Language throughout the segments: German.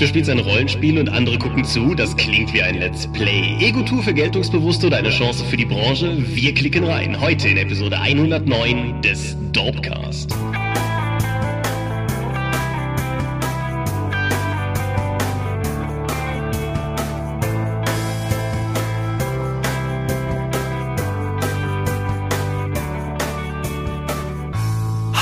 Du spielst ein Rollenspiel und andere gucken zu, das klingt wie ein Let's Play. Ego-Tour für Geltungsbewusste oder eine Chance für die Branche? Wir klicken rein. Heute in Episode 109 des Dorpcast.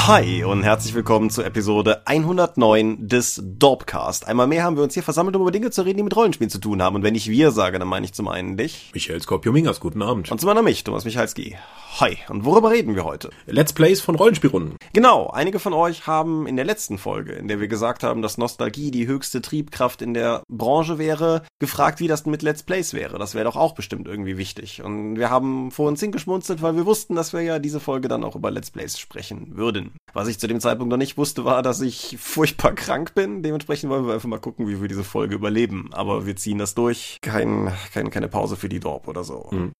Hi und herzlich willkommen zur Episode 109 des Dorpcast. Einmal mehr haben wir uns hier versammelt, um über Dinge zu reden, die mit Rollenspielen zu tun haben. Und wenn ich wir sage, dann meine ich zum einen dich. Michael Skorpio-Mingas, guten Abend. Und zum anderen mich, Thomas Michalski. Hi, und worüber reden wir heute? Let's Plays von Rollenspielrunden. Genau, einige von euch haben in der letzten Folge, in der wir gesagt haben, dass Nostalgie die höchste Triebkraft in der Branche wäre, gefragt, wie das mit Let's Plays wäre. Das wäre doch auch bestimmt irgendwie wichtig. Und wir haben vor uns hingeschmunzelt, weil wir wussten, dass wir ja diese Folge dann auch über Let's Plays sprechen würden. Was ich zu dem Zeitpunkt noch nicht wusste, war, dass ich furchtbar krank bin. Dementsprechend wollen wir einfach mal gucken, wie wir diese Folge überleben. Aber wir ziehen das durch. Kein, kein, keine Pause für die Dorp oder so. Mhm.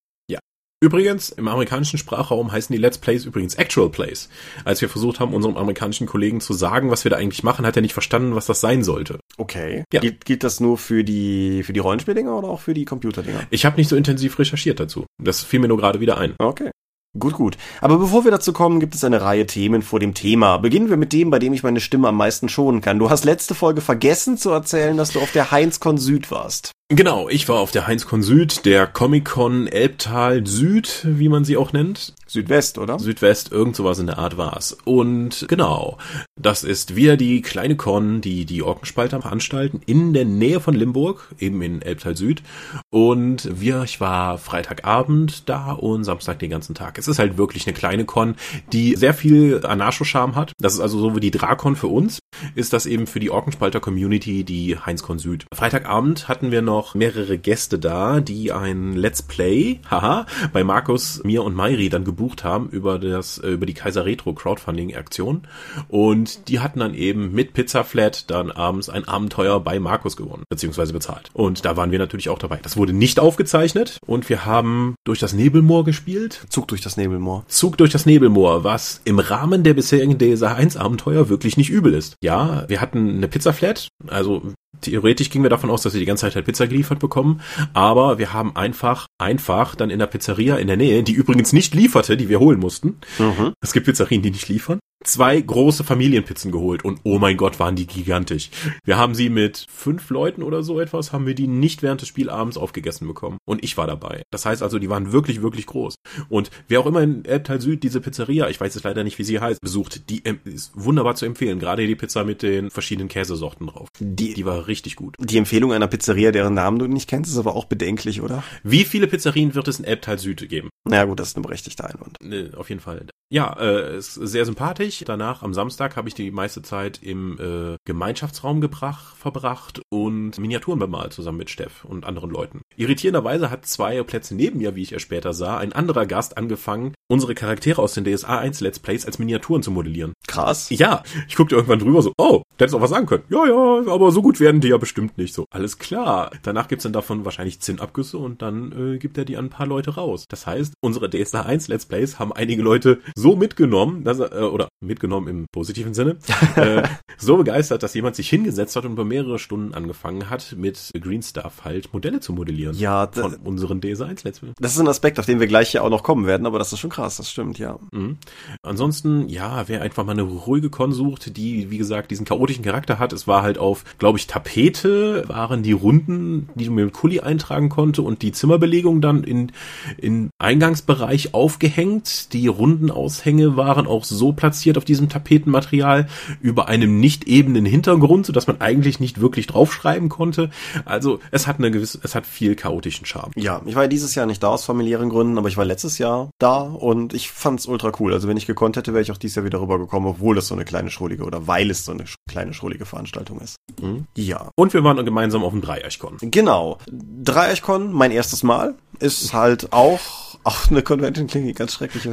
Übrigens, im amerikanischen Sprachraum heißen die Let's Plays übrigens Actual Plays. Als wir versucht haben, unserem amerikanischen Kollegen zu sagen, was wir da eigentlich machen, hat er nicht verstanden, was das sein sollte. Okay. Ja. Gilt, gilt das nur für die, für die Rollenspieldinger oder auch für die Computerdinger? Ich habe nicht so intensiv recherchiert dazu. Das fiel mir nur gerade wieder ein. Okay. Gut, gut. Aber bevor wir dazu kommen, gibt es eine Reihe Themen vor dem Thema. Beginnen wir mit dem, bei dem ich meine Stimme am meisten schonen kann. Du hast letzte Folge vergessen zu erzählen, dass du auf der Heinz-Con Süd warst. Genau, ich war auf der Heinz-Con Süd, der Comic-Con Elbtal Süd, wie man sie auch nennt. Südwest, oder? Südwest, irgend sowas in der Art war's. Und genau, das ist wieder die kleine Con, die die Orkenspalter veranstalten, in der Nähe von Limburg, eben in Elbtal Süd. Und wir, ich war Freitagabend da und Samstag den ganzen Tag. Es ist halt wirklich eine kleine Con, die sehr viel Anarcho-Charme hat. Das ist also so wie die Drakon für uns, ist das eben für die Orkenspalter Community die Heinz-Con Süd. Freitagabend hatten wir noch mehrere Gäste da, die ein Let's Play, haha, bei Markus, mir und Mairi dann gebucht haben über das, äh, über die Kaiser Retro Crowdfunding Aktion. Und die hatten dann eben mit Pizza Flat dann abends ein Abenteuer bei Markus gewonnen, beziehungsweise bezahlt. Und da waren wir natürlich auch dabei. Das wurde nicht aufgezeichnet und wir haben durch das Nebelmoor gespielt. Zug durch das Nebelmoor. Zug durch das Nebelmoor, was im Rahmen der bisherigen DSA 1 Abenteuer wirklich nicht übel ist. Ja, wir hatten eine Pizza Flat, also Theoretisch gingen wir davon aus, dass wir die ganze Zeit halt Pizza geliefert bekommen, aber wir haben einfach, einfach dann in der Pizzeria in der Nähe, die übrigens nicht lieferte, die wir holen mussten. Mhm. Es gibt Pizzerien, die nicht liefern zwei große Familienpizzen geholt und oh mein Gott, waren die gigantisch. Wir haben sie mit fünf Leuten oder so etwas, haben wir die nicht während des Spielabends aufgegessen bekommen. Und ich war dabei. Das heißt also, die waren wirklich, wirklich groß. Und wer auch immer in Elbtal Süd diese Pizzeria, ich weiß jetzt leider nicht, wie sie heißt, besucht, die ist wunderbar zu empfehlen. Gerade die Pizza mit den verschiedenen Käsesorten drauf. Die, die war richtig gut. Die Empfehlung einer Pizzeria, deren Namen du nicht kennst, ist aber auch bedenklich, oder? Wie viele Pizzerien wird es in Elbtal Süd geben? Na ja, gut, das ist eine berechtigte Einwand. Auf jeden Fall. Ja, äh, ist sehr sympathisch. Danach am Samstag habe ich die meiste Zeit im äh, Gemeinschaftsraum gebracht, verbracht und Miniaturen bemalt zusammen mit Steff und anderen Leuten. Irritierenderweise hat zwei Plätze neben mir, wie ich ja später sah, ein anderer Gast angefangen, unsere Charaktere aus den DSA 1 Let's Plays als Miniaturen zu modellieren. Krass. Ja, ich guckte irgendwann drüber so, oh, der hätte auch was sagen können. Ja, ja, aber so gut werden die ja bestimmt nicht so. Alles klar. Danach gibt's dann davon wahrscheinlich zehn Abgüsse und dann äh, gibt er die an ein paar Leute raus. Das heißt, unsere DSA 1 Let's Plays haben einige Leute so mitgenommen, dass äh, oder mitgenommen im positiven Sinne, äh, so begeistert, dass jemand sich hingesetzt hat und über mehrere Stunden angefangen hat, mit Green Stuff halt Modelle zu modellieren. Ja, von unseren DSA 1 Let's Plays. Das ist ein Aspekt, auf den wir gleich ja auch noch kommen werden, aber das ist schon krass, das stimmt, ja. Mhm. Ansonsten, ja, wer einfach mal eine ruhige Con sucht, die, wie gesagt, diesen chaotischen Charakter hat, es war halt auf, glaube ich, Tapete waren die Runden, die du mit dem Kuli eintragen konnte und die Zimmerbelegung dann in, in Eingangsbereich aufgehängt. Die Rundenaushänge waren auch so platziert auf diesem Tapetenmaterial über einem nicht ebenen Hintergrund, sodass man eigentlich nicht wirklich draufschreiben konnte. Also es hat eine gewisse, es hat viel chaotischen Charme. Ja, ich war ja dieses Jahr nicht da aus familiären Gründen, aber ich war letztes Jahr da und ich fand's ultra cool. Also wenn ich gekonnt hätte, wäre ich auch dieses Jahr wieder rübergekommen, obwohl es so eine kleine schrullige oder weil es so eine kleine schrullige Veranstaltung ist. Mhm. Ja. Und wir waren gemeinsam auf dem Dreieichkon. Genau. Dreieichkon, mein erstes Mal, ist halt auch auch eine Convention klingt ganz schrecklich.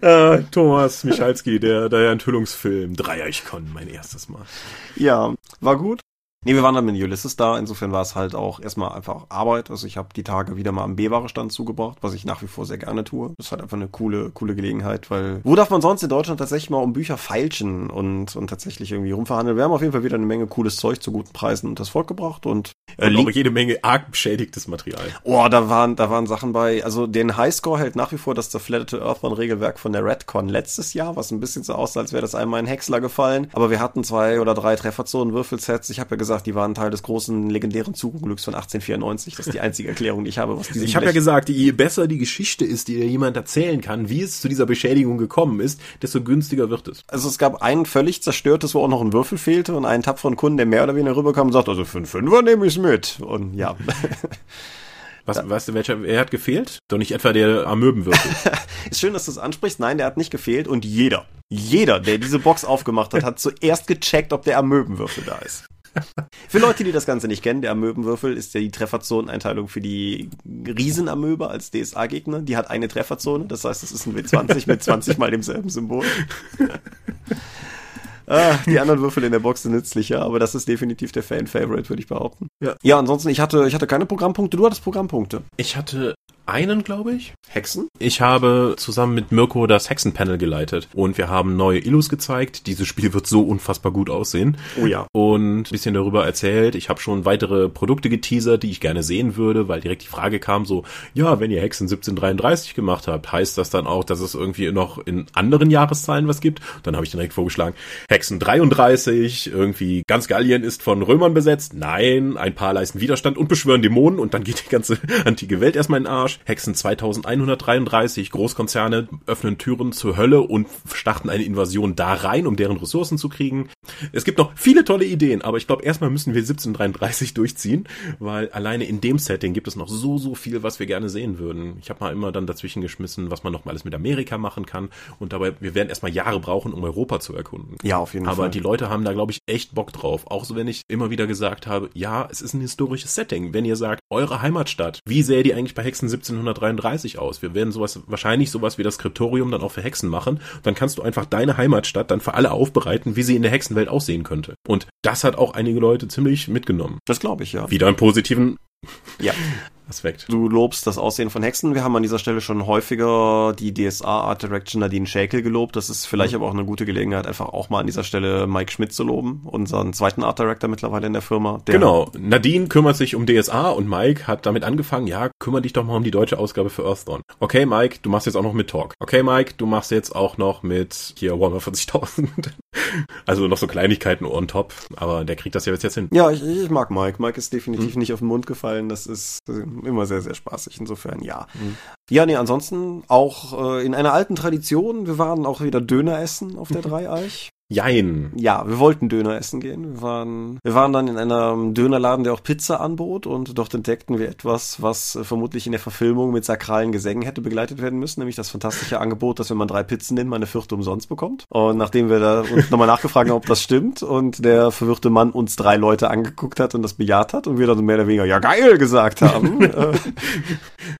äh, Thomas Michalski, der, der Enthüllungsfilm. Dreieichkon, mein erstes Mal. Ja, war gut. Nee, wir waren dann mit Ulysses da. Insofern war es halt auch erstmal einfach Arbeit. Also ich habe die Tage wieder mal am B-Ware-Stand zugebracht, was ich nach wie vor sehr gerne tue. Das ist halt einfach eine coole, coole Gelegenheit, weil wo darf man sonst in Deutschland tatsächlich mal um Bücher feilschen und, und tatsächlich irgendwie rumverhandeln? Wir haben auf jeden Fall wieder eine Menge cooles Zeug zu guten Preisen und das Volk gebracht und, äh, und auch jede Menge arg beschädigtes Material. Oh, da waren, da waren Sachen bei. Also den Highscore hält nach wie vor das Zerflatterte Earthbound-Regelwerk von der Redcon letztes Jahr, was ein bisschen so aussah, als wäre das einmal ein Häcksler gefallen. Aber wir hatten zwei oder drei Trefferzonen-Würfelsets. Ich habe ja gesagt, die waren Teil des großen legendären Zugunglücks von 1894. Das ist die einzige Erklärung, die ich habe, was diese Ich habe ja gesagt, je besser die Geschichte ist, die dir jemand erzählen kann, wie es zu dieser Beschädigung gekommen ist, desto günstiger wird es. Also es gab ein völlig zerstörtes, wo auch noch ein Würfel fehlte und einen tapferen Kunden, der mehr oder weniger rüberkam und sagt, also für einen Fünfer nehme ich mit. Und ja. Was, ja. weißt du, welcher, er hat gefehlt? Doch nicht etwa der Amöbenwürfel. ist schön, dass du es ansprichst. Nein, der hat nicht gefehlt und jeder, jeder, der diese Box aufgemacht hat, hat zuerst gecheckt, ob der Amöbenwürfel da ist. Für Leute, die das Ganze nicht kennen, der Amöbenwürfel ist ja die Trefferzoneneinteilung für die Riesenamöbe als DSA-Gegner. Die hat eine Trefferzone, das heißt, es ist ein W20 mit 20 mal demselben Symbol. Ah, die anderen Würfel in der Box sind nützlicher, aber das ist definitiv der Fan-Favorite, würde ich behaupten. Ja. ja, ansonsten, ich hatte, ich hatte keine Programmpunkte, du hattest Programmpunkte. Ich hatte einen, glaube ich. Hexen? Ich habe zusammen mit Mirko das Hexenpanel geleitet und wir haben neue Illus gezeigt. Dieses Spiel wird so unfassbar gut aussehen. Oh ja. Und ein bisschen darüber erzählt. Ich habe schon weitere Produkte geteasert, die ich gerne sehen würde, weil direkt die Frage kam so, ja, wenn ihr Hexen 1733 gemacht habt, heißt das dann auch, dass es irgendwie noch in anderen Jahreszahlen was gibt? Dann habe ich direkt vorgeschlagen, Hexen 33, irgendwie ganz Gallien ist von Römern besetzt. Nein, ein paar leisten Widerstand und beschwören Dämonen und dann geht die ganze antike Welt erstmal in den Arsch. Hexen 2133, Großkonzerne öffnen Türen zur Hölle und starten eine Invasion da rein, um deren Ressourcen zu kriegen. Es gibt noch viele tolle Ideen, aber ich glaube, erstmal müssen wir 1733 durchziehen, weil alleine in dem Setting gibt es noch so, so viel, was wir gerne sehen würden. Ich habe mal immer dann dazwischen geschmissen, was man noch mal alles mit Amerika machen kann und dabei, wir werden erstmal Jahre brauchen, um Europa zu erkunden. Ja, auf jeden aber Fall. Aber die Leute haben da, glaube ich, echt Bock drauf. Auch so, wenn ich immer wieder gesagt habe, ja, es ist ein historisches Setting. Wenn ihr sagt, eure Heimatstadt, wie sähe die eigentlich bei Hexen 1733 aus? Wir werden sowas, wahrscheinlich sowas wie das Skriptorium dann auch für Hexen machen. Dann kannst du einfach deine Heimatstadt dann für alle aufbereiten, wie sie in der Hexenwelt aussehen könnte. Und das hat auch einige Leute ziemlich mitgenommen. Das glaube ich, ja. Wieder einen positiven ja. Aspekt. Du lobst das Aussehen von Hexen. Wir haben an dieser Stelle schon häufiger die DSA Art Direction Nadine Schäkel gelobt. Das ist vielleicht mhm. aber auch eine gute Gelegenheit, einfach auch mal an dieser Stelle Mike Schmidt zu loben, unseren zweiten Art Director mittlerweile in der Firma. Der genau. Nadine kümmert sich um DSA und Mike hat damit angefangen, ja, kümmere dich doch mal um die deutsche Ausgabe für Earthdawn. Okay, Mike, du machst jetzt auch noch mit Talk. Okay, Mike, du machst jetzt auch noch mit hier Warhammer 40.000. also noch so Kleinigkeiten on top, aber der kriegt das ja jetzt hin. Ja, ich, ich mag Mike. Mike ist definitiv mhm. nicht auf den Mund gefallen. Das ist immer sehr, sehr spaßig. Insofern ja. Mhm. Ja, nee, ansonsten auch äh, in einer alten Tradition. Wir waren auch wieder Döner essen auf der Dreieich. Jein. Ja, wir wollten Döner essen gehen. Wir waren, wir waren dann in einem Dönerladen, der auch Pizza anbot und dort entdeckten wir etwas, was äh, vermutlich in der Verfilmung mit sakralen Gesängen hätte begleitet werden müssen, nämlich das fantastische Angebot, dass wenn man drei Pizzen nimmt, man eine vierte umsonst bekommt. Und nachdem wir da uns nochmal nachgefragt haben, ob das stimmt und der verwirrte Mann uns drei Leute angeguckt hat und das bejaht hat und wir dann mehr oder weniger, ja geil gesagt haben. Äh,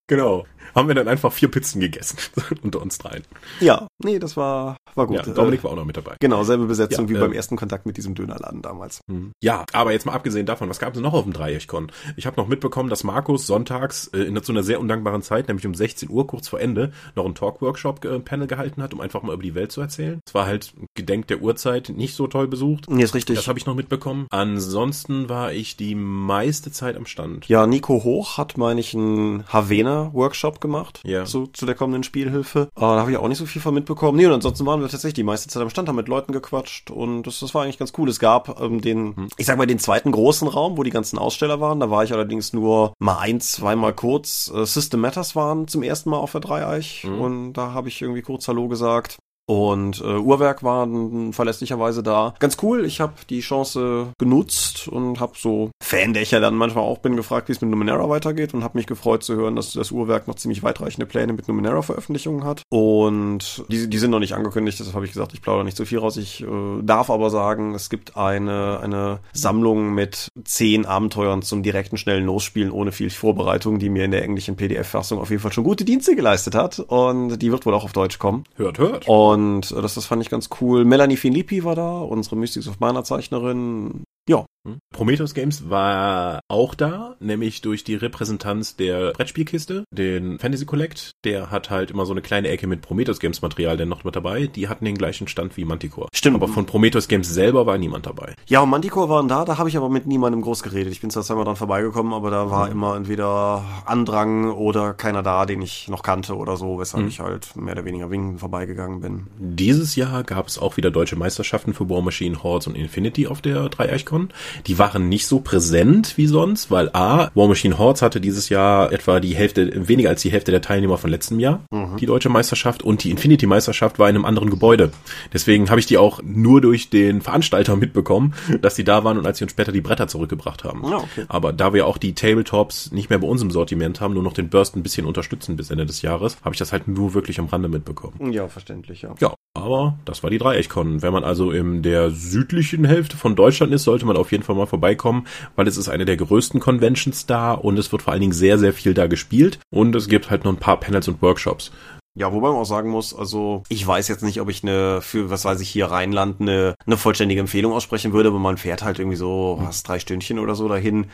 genau haben wir dann einfach vier Pizzen gegessen unter uns dreien. Ja, nee, das war, war gut. Ja, Dominik war auch noch mit dabei. Genau, selbe Besetzung ja, wie äh, beim ersten Kontakt mit diesem Dönerladen damals. Mhm. Ja, aber jetzt mal abgesehen davon, was gab es noch auf dem Dreieckcon? Ich habe noch mitbekommen, dass Markus sonntags äh, in so einer sehr undankbaren Zeit, nämlich um 16 Uhr, kurz vor Ende, noch ein Talk-Workshop-Panel äh, gehalten hat, um einfach mal über die Welt zu erzählen. Es war halt gedenk der Uhrzeit nicht so toll besucht. Nee, ist richtig. Das habe ich noch mitbekommen. Ansonsten war ich die meiste Zeit am Stand. Ja, Nico Hoch hat, meine ich, einen Havena-Workshop gemacht. Ja. So zu der kommenden Spielhilfe. Uh, da habe ich auch nicht so viel von mitbekommen. Nee, und ansonsten waren wir tatsächlich die meiste Zeit am Stand, haben mit Leuten gequatscht und das, das war eigentlich ganz cool. Es gab ähm, den, hm. ich sag mal, den zweiten großen Raum, wo die ganzen Aussteller waren. Da war ich allerdings nur mal ein, zweimal kurz. Äh, System Matters waren zum ersten Mal auf der Dreieich mhm. und da habe ich irgendwie kurz Hallo gesagt. Und äh, Uhrwerk war verlässlicherweise da. Ganz cool, ich habe die Chance genutzt und habe so Fan, der ich ja dann manchmal auch bin, gefragt, wie es mit Numenera weitergeht und habe mich gefreut zu hören, dass das Uhrwerk noch ziemlich weitreichende Pläne mit Numenera-Veröffentlichungen hat. Und die, die sind noch nicht angekündigt, deshalb habe ich gesagt, ich plaudere nicht so viel raus. Ich äh, darf aber sagen, es gibt eine, eine Sammlung mit zehn Abenteuern zum direkten, schnellen Losspielen ohne viel Vorbereitung, die mir in der englischen PDF-Fassung auf jeden Fall schon gute Dienste geleistet hat. Und die wird wohl auch auf Deutsch kommen. Hört, hört. Und und das, das fand ich ganz cool. Melanie Filippi war da, unsere Mystics of Mana Zeichnerin. Ja, Hm? Prometheus Games war auch da, nämlich durch die Repräsentanz der Brettspielkiste, den Fantasy Collect. Der hat halt immer so eine kleine Ecke mit Prometheus Games Material denn noch mit dabei. Die hatten den gleichen Stand wie Manticore. Stimmt. Aber von Prometheus Games selber war niemand dabei. Ja, und Manticore waren da, da habe ich aber mit niemandem groß geredet. Ich bin zwar zweimal dran vorbeigekommen, aber da war mhm. immer entweder Andrang oder keiner da, den ich noch kannte oder so, weshalb mhm. ich halt mehr oder weniger winken vorbeigegangen bin. Dieses Jahr gab es auch wieder deutsche Meisterschaften für War Machine, Hordes und Infinity auf der Dreieichkon. Die waren nicht so präsent wie sonst, weil A, War Machine Hordes hatte dieses Jahr etwa die Hälfte, weniger als die Hälfte der Teilnehmer von letztem Jahr, mhm. die deutsche Meisterschaft und die Infinity Meisterschaft war in einem anderen Gebäude. Deswegen habe ich die auch nur durch den Veranstalter mitbekommen, dass die da waren und als sie uns später die Bretter zurückgebracht haben. Ja, okay. Aber da wir auch die Tabletops nicht mehr bei uns im Sortiment haben, nur noch den Burst ein bisschen unterstützen bis Ende des Jahres, habe ich das halt nur wirklich am Rande mitbekommen. Ja, verständlich, ja. Ja, aber das war die Dreieckkon. Wenn man also in der südlichen Hälfte von Deutschland ist, sollte man auf jeden Fall mal vorbeikommen, weil es ist eine der größten Conventions da und es wird vor allen Dingen sehr, sehr viel da gespielt und es gibt halt noch ein paar Panels und Workshops. Ja, wobei man auch sagen muss, also ich weiß jetzt nicht, ob ich eine, für was weiß ich, hier Rheinland eine, eine vollständige Empfehlung aussprechen würde, aber man fährt halt irgendwie so, was, drei Stündchen oder so dahin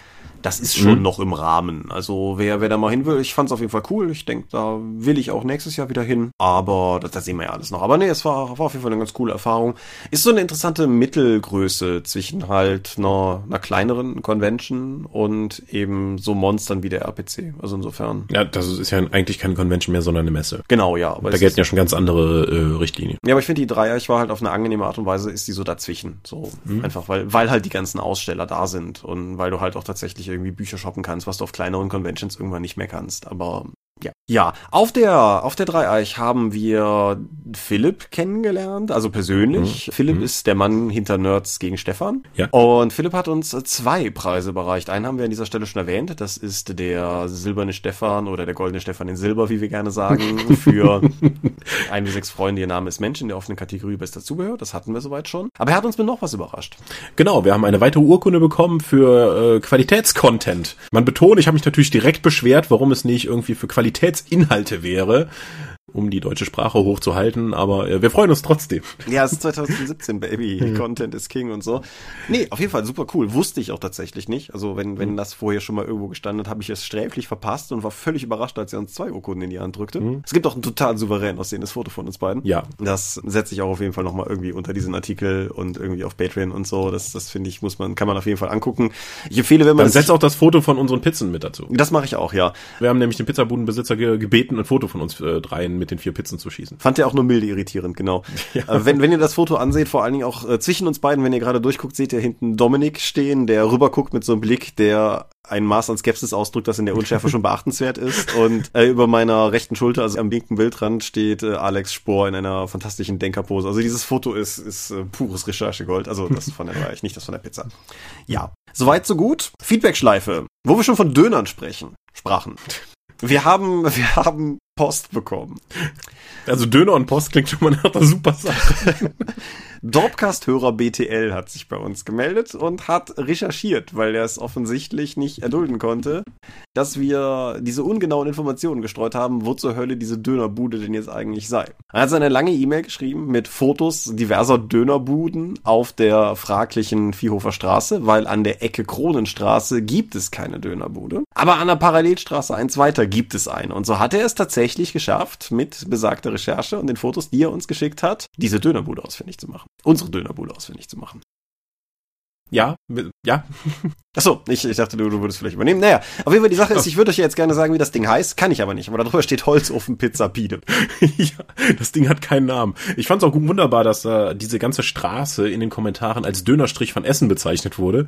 das ist schon mhm. noch im Rahmen. Also wer, wer da mal hin will, ich fand es auf jeden Fall cool. Ich denke, da will ich auch nächstes Jahr wieder hin. Aber das, das sehen wir ja alles noch. Aber nee, es war, war auf jeden Fall eine ganz coole Erfahrung. Ist so eine interessante Mittelgröße zwischen halt einer, einer kleineren Convention und eben so Monstern wie der RPC. Also insofern. Ja, das ist ja eigentlich keine Convention mehr, sondern eine Messe. Genau, ja. da gelten ja schon ganz andere äh, Richtlinien. Ja, aber ich finde die Dreier, ich war halt auf eine angenehme Art und Weise, ist die so dazwischen. So mhm. einfach, weil, weil halt die ganzen Aussteller da sind und weil du halt auch tatsächlich irgendwie Bücher shoppen kannst, was du auf kleineren Conventions irgendwann nicht mehr kannst. Aber ja. Ja, auf der, auf der Dreieich haben wir Philipp kennengelernt, also persönlich. Mhm. Philipp mhm. ist der Mann hinter Nerds gegen Stefan. Ja. Und Philipp hat uns zwei Preise bereicht. Einen haben wir an dieser Stelle schon erwähnt. Das ist der silberne Stefan oder der goldene Stefan in Silber, wie wir gerne sagen, für ein wie sechs Freunde. Ihr Name ist Mensch in der offenen Kategorie Bester Zubehör. Das hatten wir soweit schon. Aber er hat uns mit noch was überrascht. Genau, wir haben eine weitere Urkunde bekommen für äh, Qualitätscontent. Man betont, ich habe mich natürlich direkt beschwert, warum es nicht irgendwie für Qualität Qualitätsinhalte wäre um die deutsche Sprache hochzuhalten, aber äh, wir freuen uns trotzdem. Ja, es ist 2017, Baby. Content is King und so. Nee, auf jeden Fall super cool. Wusste ich auch tatsächlich nicht. Also wenn, wenn mhm. das vorher schon mal irgendwo gestanden hat, habe ich es sträflich verpasst und war völlig überrascht, als er uns zwei Urkunden in die Hand drückte. Mhm. Es gibt auch ein total souverän aussehendes Foto von uns beiden. Ja. Das setze ich auch auf jeden Fall nochmal irgendwie unter diesen Artikel und irgendwie auf Patreon und so. Das, das finde ich, muss man, kann man auf jeden Fall angucken. Ich empfehle, wenn man. Dann setzt auch das Foto von unseren Pizzen mit dazu. Das mache ich auch, ja. Wir haben nämlich den Pizzabudenbesitzer ge gebeten, ein Foto von uns äh, dreien mit den vier Pizzen zu schießen. Fand er auch nur milde irritierend, genau. Ja. Äh, wenn, wenn ihr das Foto anseht, vor allen Dingen auch äh, zwischen uns beiden, wenn ihr gerade durchguckt, seht ihr hinten Dominik stehen, der rüberguckt mit so einem Blick, der ein Maß an Skepsis ausdrückt, das in der Unschärfe schon beachtenswert ist. Und äh, über meiner rechten Schulter, also am linken Bildrand, steht äh, Alex Spohr in einer fantastischen Denkerpose. Also dieses Foto ist, ist äh, pures Recherchegold. Also das von der Reich, nicht das von der Pizza. Ja, soweit so gut. Feedback-Schleife, wo wir schon von Dönern sprechen, sprachen. Wir haben, wir haben Post bekommen. Also Döner und Post klingt schon mal nach einer super Sache. Dorpcast-Hörer BTL hat sich bei uns gemeldet und hat recherchiert, weil er es offensichtlich nicht erdulden konnte, dass wir diese ungenauen Informationen gestreut haben, wo zur Hölle diese Dönerbude denn jetzt eigentlich sei. Er hat eine lange E-Mail geschrieben mit Fotos diverser Dönerbuden auf der fraglichen Viehhofer Straße, weil an der Ecke Kronenstraße gibt es keine Dönerbude. Aber an der Parallelstraße eins weiter gibt es eine. Und so hat er es tatsächlich geschafft, mit besagter Recherche und den Fotos, die er uns geschickt hat, diese Dönerbude ausfindig zu machen unsere Dönerbude ausfindig zu machen. Ja, ja. Achso, ich, ich dachte, du, du würdest vielleicht übernehmen. Naja, auf jeden Fall die Sache ist, ich würde euch ja jetzt gerne sagen, wie das Ding heißt, kann ich aber nicht. Aber darüber steht Holzofen Pizza Pide. ja, das Ding hat keinen Namen. Ich fand es auch wunderbar, dass äh, diese ganze Straße in den Kommentaren als Dönerstrich von Essen bezeichnet wurde.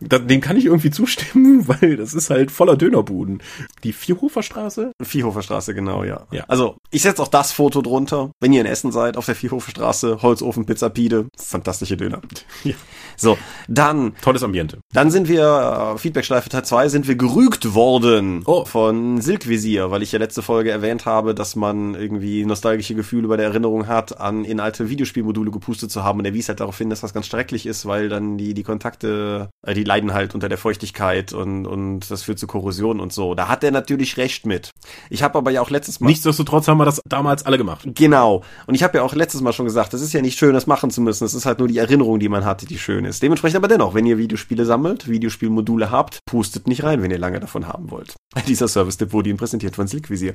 Da, dem kann ich irgendwie zustimmen, weil das ist halt voller Dönerbuden. Die Vierhofer Straße? Vierhofer Straße, genau, ja. ja. Also, ich setze auch das Foto drunter. Wenn ihr in Essen seid, auf der Vierhofer Straße, Holzofen Pizza Pide, fantastische Döner. Ja. So, dann. Tolles Ambiente. Dann sind wir, äh, Feedbackschleife Teil 2, sind wir gerügt worden oh. von Silkvisier, weil ich ja letzte Folge erwähnt habe, dass man irgendwie nostalgische Gefühle bei der Erinnerung hat, an in alte Videospielmodule gepustet zu haben. Und er wies halt darauf hin, dass das ganz schrecklich ist, weil dann die, die Kontakte, äh, die leiden halt unter der Feuchtigkeit und, und das führt zu Korrosion und so. Da hat er natürlich recht mit. Ich habe aber ja auch letztes Mal. Nichtsdestotrotz haben wir das damals alle gemacht. Genau. Und ich habe ja auch letztes Mal schon gesagt, das ist ja nicht schön, das machen zu müssen. Es ist halt nur die Erinnerung, die man hatte, die schön ist. Dementsprechend aber dennoch, wenn ihr Videospiele sammelt, Videospielmodule habt, pustet nicht rein, wenn ihr lange davon haben wollt. Dieser Service-Tipp wurde Ihnen präsentiert von Silkvisier.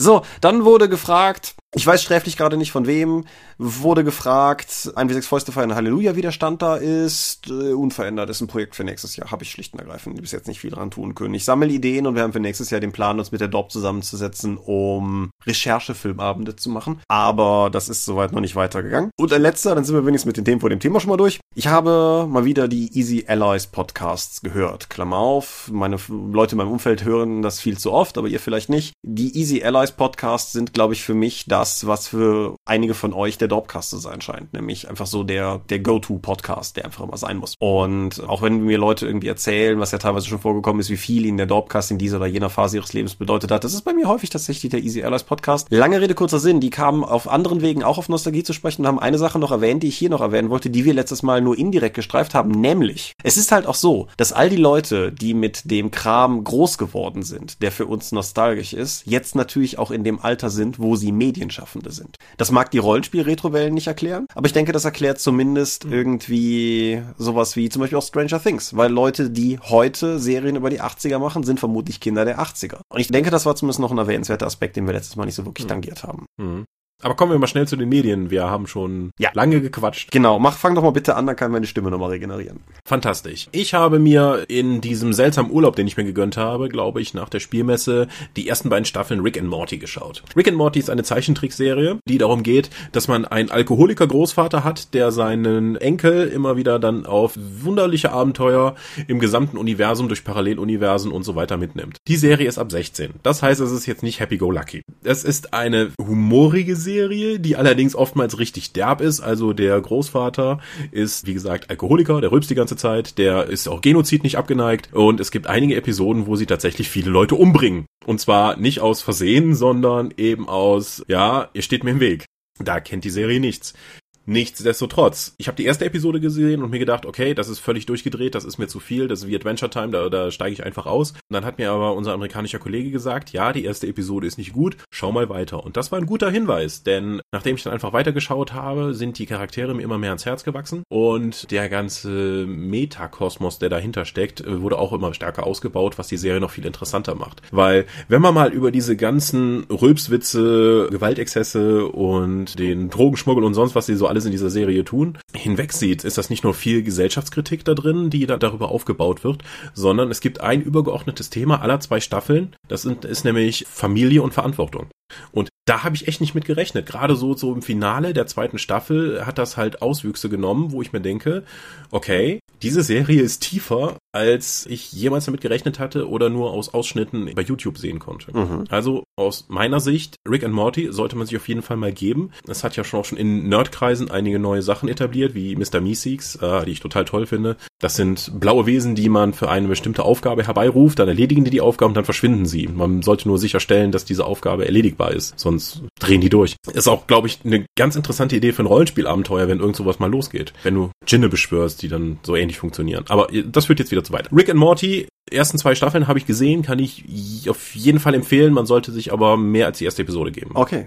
So, dann wurde gefragt, ich weiß sträflich gerade nicht von wem, wurde gefragt, 1W6 Fäuste feiern Halleluja Widerstand da ist, äh, unverändert ist ein Projekt für nächstes Jahr, habe ich schlicht und ergreifend bis jetzt nicht viel dran tun können. Ich sammle Ideen und wir haben für nächstes Jahr den Plan, uns mit der DOP zusammenzusetzen, um Recherchefilmabende zu machen, aber das ist soweit noch nicht weitergegangen. Und ein letzter, dann sind wir wenigstens mit den Themen vor dem Thema schon mal durch. Ich habe mal wieder die Easy Allies Podcasts gehört. Klammer auf, meine Leute in meinem Umfeld hören das viel zu oft, aber ihr vielleicht nicht. Die Easy Allies Podcasts sind, glaube ich, für mich das, was für einige von euch der Dopcast zu sein scheint. Nämlich einfach so der, der Go-To-Podcast, der einfach immer sein muss. Und auch wenn mir Leute irgendwie erzählen, was ja teilweise schon vorgekommen ist, wie viel ihnen der Dopcast in dieser oder jener Phase ihres Lebens bedeutet hat, das ist bei mir häufig tatsächlich der Easy Allies Podcast. Lange Rede, kurzer Sinn, die kamen auf anderen Wegen auch auf Nostalgie zu sprechen und haben eine Sache noch erwähnt, die ich hier noch erwähnen wollte, die wir letztes Mal nur indirekt gestreift haben, nämlich, es ist halt auch so, dass all die Leute, die mit dem Kram groß geworden sind, der für uns nostalgisch ist, jetzt natürlich auch in dem Alter sind, wo sie Medienschaffende sind. Das mag die Rollenspiel-Retrowellen nicht erklären, aber ich denke, das erklärt zumindest mhm. irgendwie sowas wie zum Beispiel auch Stranger Things, weil Leute, die heute Serien über die 80er machen, sind vermutlich Kinder der 80er. Und ich denke, das war zumindest noch ein erwähnenswerter Aspekt, den wir letztes Mal nicht so wirklich mhm. tangiert haben. Mhm. Aber kommen wir mal schnell zu den Medien. Wir haben schon ja. lange gequatscht. Genau, mach, fang doch mal bitte an, dann kann meine Stimme nochmal regenerieren. Fantastisch. Ich habe mir in diesem seltsamen Urlaub, den ich mir gegönnt habe, glaube ich, nach der Spielmesse, die ersten beiden Staffeln Rick and Morty geschaut. Rick and Morty ist eine Zeichentrickserie, die darum geht, dass man einen Alkoholiker-Großvater hat, der seinen Enkel immer wieder dann auf wunderliche Abenteuer im gesamten Universum durch Paralleluniversen und so weiter mitnimmt. Die Serie ist ab 16. Das heißt, es ist jetzt nicht Happy-Go-Lucky. Es ist eine humorige Serie, Serie, die allerdings oftmals richtig derb ist. Also der Großvater ist, wie gesagt, Alkoholiker, der rülpst die ganze Zeit, der ist auch Genozid nicht abgeneigt und es gibt einige Episoden, wo sie tatsächlich viele Leute umbringen. Und zwar nicht aus Versehen, sondern eben aus, ja, ihr steht mir im Weg. Da kennt die Serie nichts. Nichtsdestotrotz, ich habe die erste Episode gesehen und mir gedacht, okay, das ist völlig durchgedreht, das ist mir zu viel, das ist wie Adventure Time, da, da steige ich einfach aus. Und dann hat mir aber unser amerikanischer Kollege gesagt, ja, die erste Episode ist nicht gut, schau mal weiter. Und das war ein guter Hinweis, denn nachdem ich dann einfach weitergeschaut habe, sind die Charaktere mir immer mehr ans Herz gewachsen und der ganze Metakosmos, der dahinter steckt, wurde auch immer stärker ausgebaut, was die Serie noch viel interessanter macht. Weil, wenn man mal über diese ganzen Rülpswitze, Gewaltexzesse und den Drogenschmuggel und sonst was sie so alles alles in dieser Serie tun, hinwegsieht, ist das nicht nur viel Gesellschaftskritik da drin, die da darüber aufgebaut wird, sondern es gibt ein übergeordnetes Thema aller zwei Staffeln. Das ist nämlich Familie und Verantwortung. Und da habe ich echt nicht mit gerechnet. Gerade so, so im Finale der zweiten Staffel hat das halt Auswüchse genommen, wo ich mir denke, okay, diese Serie ist tiefer, als ich jemals damit gerechnet hatte oder nur aus Ausschnitten bei YouTube sehen konnte. Mhm. Also aus meiner Sicht, Rick and Morty sollte man sich auf jeden Fall mal geben. Es hat ja schon auch schon in Nerdkreisen einige neue Sachen etabliert, wie Mr. Meeseeks, äh, die ich total toll finde. Das sind blaue Wesen, die man für eine bestimmte Aufgabe herbeiruft, dann erledigen die die Aufgabe und dann verschwinden sie. Man sollte nur sicherstellen, dass diese Aufgabe erledigbar ist, sonst drehen die durch. Ist auch, glaube ich, eine ganz interessante Idee für ein Rollenspielabenteuer, wenn irgend sowas mal losgeht. Wenn du Djinne beschwörst, die dann so ähnlich funktionieren. Aber das führt jetzt wieder zu weit. Rick and Morty, ersten zwei Staffeln habe ich gesehen, kann ich auf jeden Fall empfehlen. Man sollte sich aber mehr als die erste Episode geben. Okay.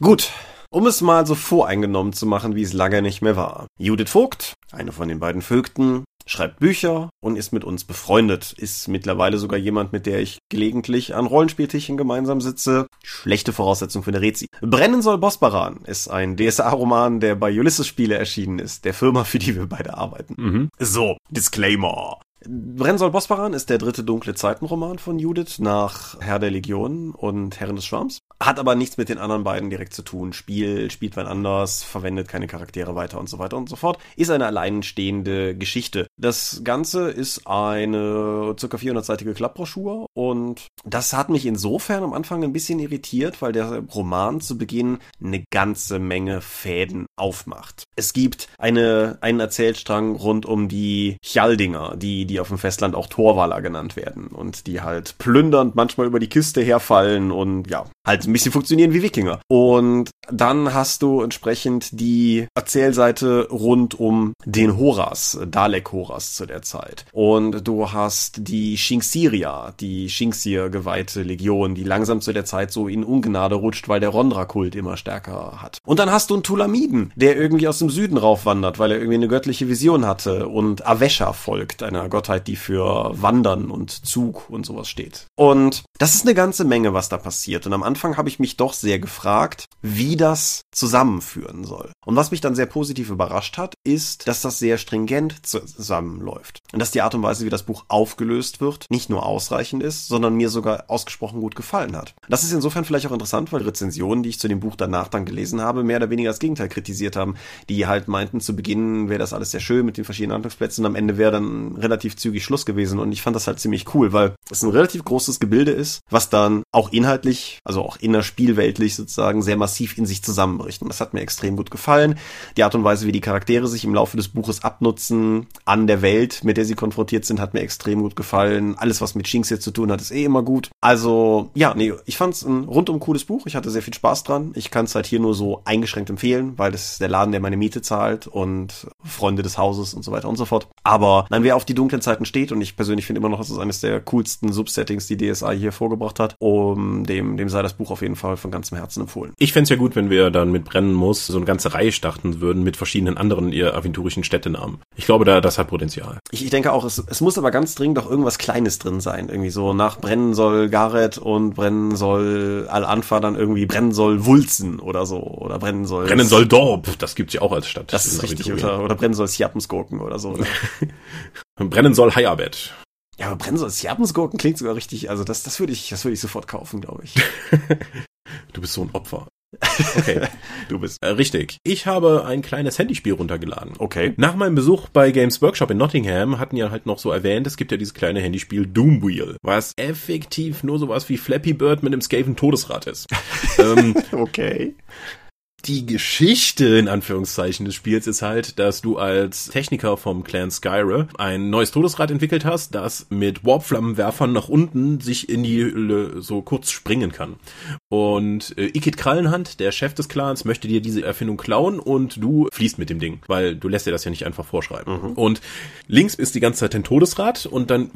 Gut. Um es mal so voreingenommen zu machen, wie es lange nicht mehr war. Judith Vogt, eine von den beiden Vögten, schreibt Bücher und ist mit uns befreundet. Ist mittlerweile sogar jemand, mit der ich gelegentlich an Rollenspieltischen gemeinsam sitze. Schlechte Voraussetzung für eine Rezi. Brennen soll Bosbaran ist ein DSA-Roman, der bei Ulysses Spiele erschienen ist, der Firma, für die wir beide arbeiten. Mhm. So, Disclaimer. Brennsoll Bosbaran ist der dritte dunkle Zeitenroman von Judith nach Herr der Legion und Herren des Schwarms. Hat aber nichts mit den anderen beiden direkt zu tun. Spiel, spielt wann anders, verwendet keine Charaktere weiter und so weiter und so fort. Ist eine alleinstehende Geschichte. Das Ganze ist eine circa 400-seitige Klappbroschur und das hat mich insofern am Anfang ein bisschen irritiert, weil der Roman zu Beginn eine ganze Menge Fäden aufmacht. Es gibt eine, einen Erzählstrang rund um die Chaldinger, die, die auf dem Festland auch Torwaler genannt werden und die halt plündernd manchmal über die Kiste herfallen und ja, halt ein bisschen funktionieren wie Wikinger. Und dann hast du entsprechend die Erzählseite rund um den Horas, Dalek Horas zu der Zeit. Und du hast die Shinxiria, die Shinxir geweihte Legion, die langsam zu der Zeit so in Ungnade rutscht, weil der Rondra-Kult immer stärker hat. Und dann hast du einen Tulamiden, der irgendwie aus dem Süden raufwandert, weil er irgendwie eine göttliche Vision hatte und Avesha folgt, einer Gottheit, die für Wandern und Zug und sowas steht. Und das ist eine ganze Menge, was da passiert. Und am Anfang habe ich mich doch sehr gefragt, wie das zusammenführen soll. Und was mich dann sehr positiv überrascht hat, ist, dass das sehr stringent zusammenläuft. Und dass die Art und Weise, wie das Buch aufgelöst wird, nicht nur ausreichend ist, sondern mir sogar ausgesprochen gut gefallen hat. Das ist insofern vielleicht auch interessant, weil Rezensionen, die ich zu dem Buch danach dann gelesen habe, mehr oder weniger das Gegenteil kritisiert haben, die halt meinten, zu Beginn wäre das alles sehr schön mit den verschiedenen Handlungsplätzen und am Ende wäre dann relativ zügig Schluss gewesen. Und ich fand das halt ziemlich cool, weil es ein relativ großes Gebilde ist, was dann auch inhaltlich, also auch innerspielweltlich sozusagen sehr massiv in sich zusammenbricht. Und das hat mir extrem gut gefallen. Die Art und Weise, wie die Charaktere sich im Laufe des Buches abnutzen an der Welt, mit der sie konfrontiert sind, hat mir extrem gut gefallen. Alles, was mit Shinx jetzt zu tun hat, ist eh immer gut. Also, ja, nee, ich fand's ein rundum cooles Buch. Ich hatte sehr viel Spaß dran. Ich kann es halt hier nur so eingeschränkt empfehlen, weil das ist der Laden, der meine Miete zahlt und Freunde des Hauses und so weiter und so fort. Aber nein, wer auf die dunklen Zeiten steht und ich persönlich finde immer noch, dass es eines der coolsten Subsettings, die DSA hier vorgebracht hat, um dem, dem sei das Buch auf jeden Fall von ganzem Herzen empfohlen. Ich fände ja gut, wenn wir dann mit Brennen muss so eine ganze Reihe starten würden mit verschiedenen anderen ihr aventurischen Städtenamen. Ich glaube, da das hat Potenzial. Ich, ich denke auch, es, es muss aber ganz dringend auch irgendwas Kleines drin sein. Irgendwie so nach Brennen soll Gareth und brennen soll Al-Anfa dann irgendwie brennen soll Wulzen oder so. Oder brennen soll. Brennen soll Dorp, das gibt's ja auch als Stadt. Das ist richtig. Oder, oder brennen soll Sjappensgurken oder so. Oder? brennen soll Hayabet. Ja, aber brennen soll Sjappensgurken klingt sogar richtig. Also das, das würde ich, das würde ich sofort kaufen, glaube ich. du bist so ein Opfer. Okay, du bist äh, richtig. Ich habe ein kleines Handyspiel runtergeladen. Okay. Nach meinem Besuch bei Games Workshop in Nottingham hatten ja halt noch so erwähnt, es gibt ja dieses kleine Handyspiel Doomwheel, was effektiv nur sowas wie Flappy Bird mit einem Skaven Todesrad ist. ähm, okay die Geschichte in Anführungszeichen des Spiels ist halt, dass du als Techniker vom Clan Skyre ein neues Todesrad entwickelt hast, das mit Warpflammenwerfern nach unten sich in die Höhle so kurz springen kann. Und äh, Ikit Krallenhand, der Chef des Clans, möchte dir diese Erfindung klauen und du fließt mit dem Ding, weil du lässt dir das ja nicht einfach vorschreiben. Mhm. Und links ist die ganze Zeit ein Todesrad und dann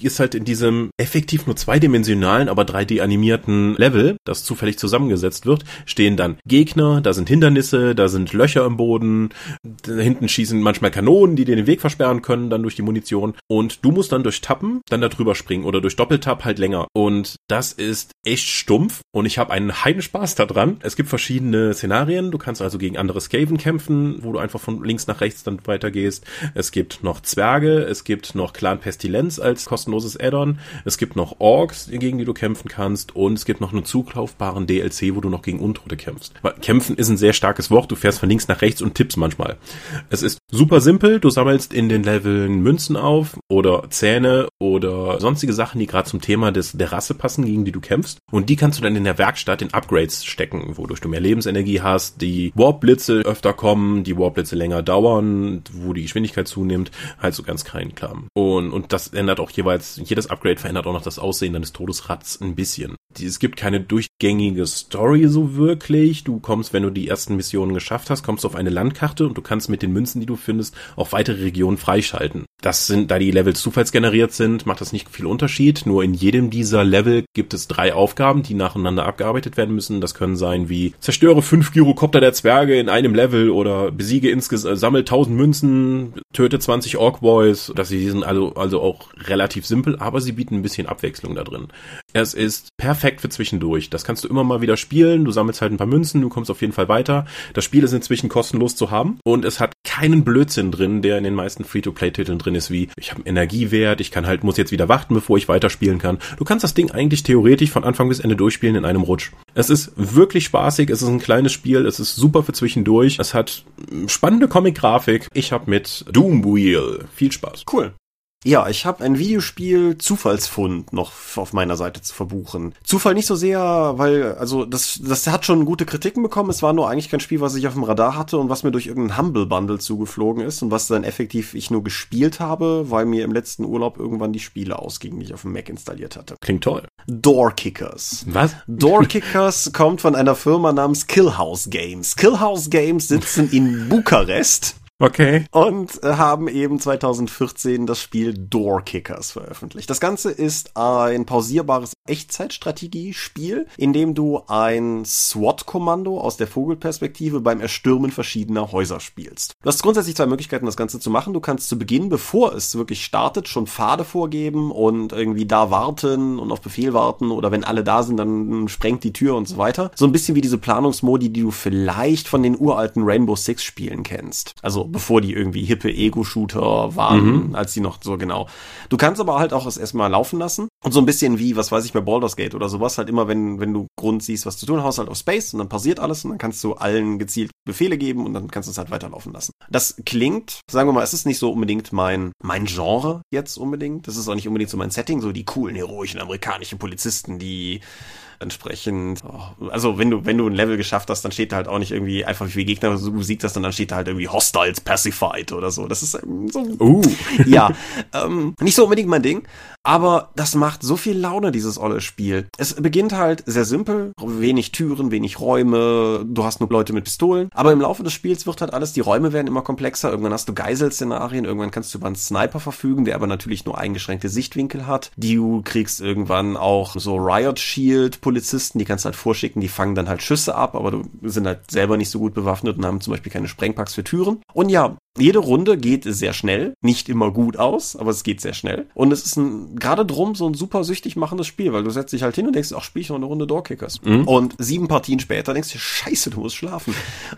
ist halt in diesem effektiv nur zweidimensionalen, aber 3D animierten Level, das zufällig zusammengesetzt wird, stehen dann Gegner, da sind Hindernisse, da sind Löcher im Boden, da hinten schießen manchmal Kanonen, die dir den Weg versperren können, dann durch die Munition. Und du musst dann durch Tappen dann da drüber springen oder durch Doppeltapp halt länger. Und das ist echt stumpf und ich habe einen Heidenspaß daran. Es gibt verschiedene Szenarien. Du kannst also gegen andere Skaven kämpfen, wo du einfach von links nach rechts dann weitergehst. Es gibt noch Zwerge, es gibt noch Clan Pestilenz als kostenloses Add-on, es gibt noch Orks, gegen die du kämpfen kannst und es gibt noch einen zuglaufbaren DLC, wo du noch gegen Untote kämpfst. Kämpfen Kämpfen ist ein sehr starkes Wort. Du fährst von links nach rechts und tippst manchmal. Es ist super simpel. Du sammelst in den Leveln Münzen auf oder Zähne oder sonstige Sachen, die gerade zum Thema des, der Rasse passen, gegen die du kämpfst. Und die kannst du dann in der Werkstatt in Upgrades stecken, wodurch du mehr Lebensenergie hast, die Warp-Blitze öfter kommen, die Warp-Blitze länger dauern, wo die Geschwindigkeit zunimmt. Halt so ganz kein Kram. Und, und das ändert auch jeweils, jedes Upgrade verändert auch noch das Aussehen deines Todesrads ein bisschen. Es gibt keine durchgängige Story so wirklich. Du kommst, wenn wenn du die ersten Missionen geschafft hast, kommst du auf eine Landkarte und du kannst mit den Münzen, die du findest, auch weitere Regionen freischalten. Das sind, da die Levels zufallsgeneriert sind, macht das nicht viel Unterschied. Nur in jedem dieser Level gibt es drei Aufgaben, die nacheinander abgearbeitet werden müssen. Das können sein wie zerstöre fünf Gyrocopter der Zwerge in einem Level oder besiege insgesamt, sammel tausend Münzen, töte 20 Orc Boys. Das sind also, also auch relativ simpel, aber sie bieten ein bisschen Abwechslung da drin. Es ist perfekt für zwischendurch. Das kannst du immer mal wieder spielen. Du sammelst halt ein paar Münzen, du kommst auf jeden Fall weiter. Das Spiel ist inzwischen kostenlos zu haben und es hat keinen Blödsinn drin, der in den meisten Free-to-Play-Titeln drin ist, wie ich habe einen Energiewert, ich kann halt, muss jetzt wieder warten, bevor ich weiterspielen kann. Du kannst das Ding eigentlich theoretisch von Anfang bis Ende durchspielen in einem Rutsch. Es ist wirklich spaßig, es ist ein kleines Spiel, es ist super für zwischendurch, es hat spannende Comic-Grafik. Ich habe mit Doom Wheel viel Spaß. Cool. Ja, ich habe ein Videospiel Zufallsfund noch auf meiner Seite zu verbuchen. Zufall nicht so sehr, weil, also das, das hat schon gute Kritiken bekommen. Es war nur eigentlich kein Spiel, was ich auf dem Radar hatte und was mir durch irgendeinen Humble Bundle zugeflogen ist und was dann effektiv ich nur gespielt habe, weil mir im letzten Urlaub irgendwann die Spiele ausgingen, die ich auf dem Mac installiert hatte. Klingt toll. Doorkickers. Was? Doorkickers kommt von einer Firma namens Killhouse Games. Killhouse Games sitzen in Bukarest Okay. Und äh, haben eben 2014 das Spiel Door Kickers veröffentlicht. Das Ganze ist ein pausierbares Echtzeitstrategiespiel, in dem du ein SWAT-Kommando aus der Vogelperspektive beim Erstürmen verschiedener Häuser spielst. Du hast grundsätzlich zwei Möglichkeiten, das Ganze zu machen. Du kannst zu Beginn, bevor es wirklich startet, schon Pfade vorgeben und irgendwie da warten und auf Befehl warten oder wenn alle da sind, dann sprengt die Tür und so weiter. So ein bisschen wie diese Planungsmodi, die du vielleicht von den uralten Rainbow Six Spielen kennst. Also bevor die irgendwie hippe Ego-Shooter waren, mhm. als die noch so genau. Du kannst aber halt auch es erstmal laufen lassen und so ein bisschen wie, was weiß ich, bei Baldur's Gate oder sowas, halt immer, wenn, wenn du Grund siehst, was zu tun hast, halt auf Space und dann passiert alles und dann kannst du allen gezielt Befehle geben und dann kannst du es halt weiterlaufen lassen. Das klingt, sagen wir mal, es ist nicht so unbedingt mein, mein Genre jetzt unbedingt. Das ist auch nicht unbedingt so mein Setting, so die coolen, heroischen amerikanischen Polizisten, die entsprechend, oh, also wenn du, wenn du ein Level geschafft hast, dann steht da halt auch nicht irgendwie einfach, wie viele Gegner du besiegt hast, sondern dann steht da halt irgendwie Hostiles Pacified oder so. Das ist so, uh. ja, ähm, nicht so unbedingt mein Ding, aber das macht so viel Laune, dieses olle Spiel. Es beginnt halt sehr simpel, wenig Türen, wenig Räume, du hast nur Leute mit Pistolen, aber im Laufe des Spiels wird halt alles, die Räume werden immer komplexer, irgendwann hast du Geiselszenarien, irgendwann kannst du über einen Sniper verfügen, der aber natürlich nur eingeschränkte Sichtwinkel hat. Du kriegst irgendwann auch so Riot Shield Polizisten, die kannst du halt vorschicken, die fangen dann halt Schüsse ab, aber du sind halt selber nicht so gut bewaffnet und haben zum Beispiel keine Sprengpacks für Türen. Und ja, jede Runde geht sehr schnell, nicht immer gut aus, aber es geht sehr schnell. Und es ist ein, gerade drum so ein super süchtig machendes Spiel, weil du setzt dich halt hin und denkst, ach, spiel ich noch eine Runde Doorkickers. Mhm. Und sieben Partien später denkst du, scheiße, du musst schlafen.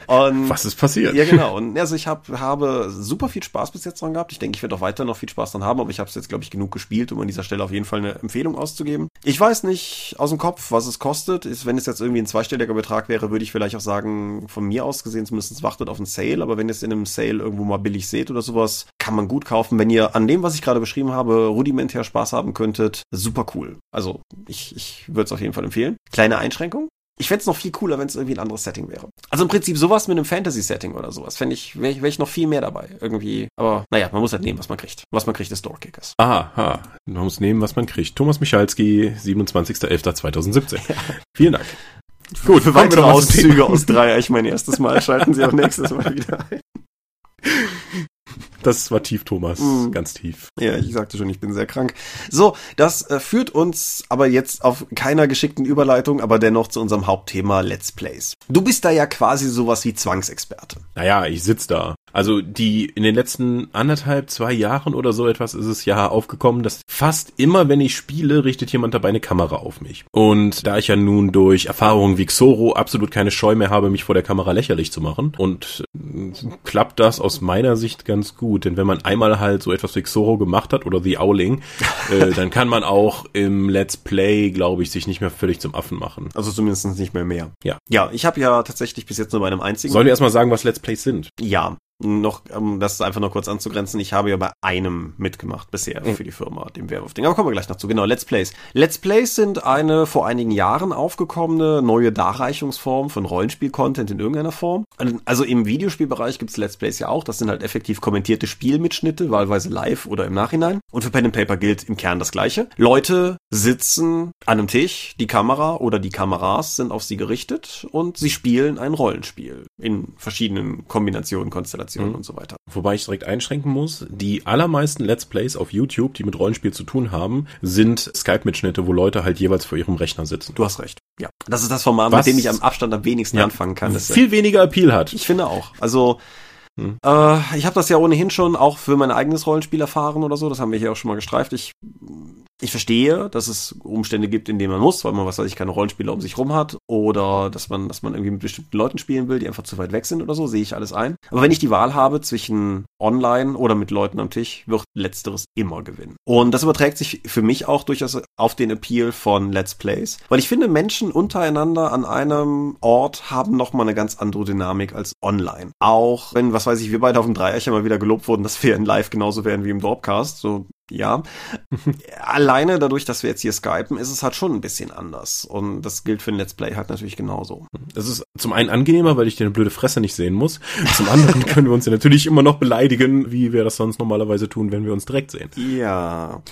Und Was ist passiert? Ja, genau. Und also ich hab, habe super viel Spaß bis jetzt dran gehabt. Ich denke, ich werde auch weiter noch viel Spaß dran haben, aber ich habe es jetzt, glaube ich, genug gespielt, um an dieser Stelle auf jeden Fall eine Empfehlung auszugeben. Ich weiß nicht aus dem Kopf, was es kostet. Ist, wenn es jetzt irgendwie ein zweistelliger Betrag wäre, würde ich vielleicht auch sagen, von mir aus gesehen zumindest wartet auf einen Sale, aber wenn es in einem Sale irgendwo mal billig seht oder sowas, kann man gut kaufen. Wenn ihr an dem, was ich gerade beschrieben habe, rudimentär Spaß haben könntet, super cool. Also ich, ich würde es auf jeden Fall empfehlen. Kleine Einschränkung. Ich fände es noch viel cooler, wenn es irgendwie ein anderes Setting wäre. Also im Prinzip sowas mit einem Fantasy-Setting oder sowas. Fände ich, wäre ich, wär ich noch viel mehr dabei. Irgendwie. Aber naja, man muss halt nehmen, was man kriegt. Was man kriegt, ist Doorkickers. Aha, man muss nehmen, was man kriegt. Thomas Michalski, 27.11.2017. Ja. Vielen Dank. Gut, für weitere Auszüge aus drei. Ich mein erstes Mal. Schalten Sie auch nächstes Mal wieder ein. Das war tief, Thomas. Mm. Ganz tief. Ja, ich sagte schon, ich bin sehr krank. So, das äh, führt uns aber jetzt auf keiner geschickten Überleitung, aber dennoch zu unserem Hauptthema Let's Plays. Du bist da ja quasi sowas wie Zwangsexperte. Naja, ich sitz da. Also die in den letzten anderthalb, zwei Jahren oder so etwas ist es ja aufgekommen, dass fast immer, wenn ich spiele, richtet jemand dabei eine Kamera auf mich. Und da ich ja nun durch Erfahrungen wie Xoro absolut keine Scheu mehr habe, mich vor der Kamera lächerlich zu machen und äh, klappt das aus meiner Sicht ganz gut. Denn wenn man einmal halt so etwas wie Xoro gemacht hat oder The Owling, äh, dann kann man auch im Let's Play, glaube ich, sich nicht mehr völlig zum Affen machen. Also zumindest nicht mehr mehr. Ja. Ja, ich habe ja tatsächlich bis jetzt nur bei einem einzigen. Sollen wir erstmal sagen, was Let's Plays sind? Ja, noch, um das einfach nur kurz anzugrenzen, ich habe ja bei einem mitgemacht bisher mhm. für die Firma, dem Werwolf-Ding. Aber kommen wir gleich noch zu. Genau, Let's Plays. Let's Plays sind eine vor einigen Jahren aufgekommene neue Darreichungsform von Rollenspiel-Content in irgendeiner Form. Also im Videospielbereich gibt's Let's Plays ja auch. Das sind halt effektiv kommentierte Spielmitschnitte, wahlweise live oder im Nachhinein. Und für Pen and Paper gilt im Kern das Gleiche. Leute sitzen an einem Tisch, die Kamera oder die Kameras sind auf sie gerichtet und sie spielen ein Rollenspiel in verschiedenen Kombinationen, Konstellationen. Konstellationen mhm. und so weiter. Wobei ich direkt einschränken muss, die allermeisten Let's Plays auf YouTube, die mit Rollenspiel zu tun haben, sind Skype-Mitschnitte, wo Leute halt jeweils vor ihrem Rechner sitzen. Du hast recht. Ja, das ist das Format, Was, mit dem ich am Abstand am wenigsten ja, anfangen kann. Das viel weniger Appeal hat. Ich finde auch. Also hm. Äh, ich habe das ja ohnehin schon auch für mein eigenes Rollenspiel erfahren oder so. Das haben wir hier auch schon mal gestreift. Ich ich verstehe, dass es Umstände gibt, in denen man muss, weil man, was weiß ich, keine Rollenspieler um sich rum hat oder dass man, dass man irgendwie mit bestimmten Leuten spielen will, die einfach zu weit weg sind oder so, sehe ich alles ein. Aber wenn ich die Wahl habe zwischen online oder mit Leuten am Tisch, wird letzteres immer gewinnen. Und das überträgt sich für mich auch durchaus auf den Appeal von Let's Plays, weil ich finde, Menschen untereinander an einem Ort haben nochmal eine ganz andere Dynamik als online. Auch wenn, was weiß ich, wir beide auf dem Dreieck ja mal wieder gelobt wurden, dass wir in Live genauso wären wie im Dropcast, so ja. Alleine dadurch, dass wir jetzt hier skypen, ist es halt schon ein bisschen anders. Und das gilt für ein Let's Play halt natürlich genauso. Das ist zum einen angenehmer, weil ich dir eine blöde Fresse nicht sehen muss. Zum anderen können wir uns ja natürlich immer noch beleidigen, wie wir das sonst normalerweise tun, wenn wir uns direkt sehen. Ja.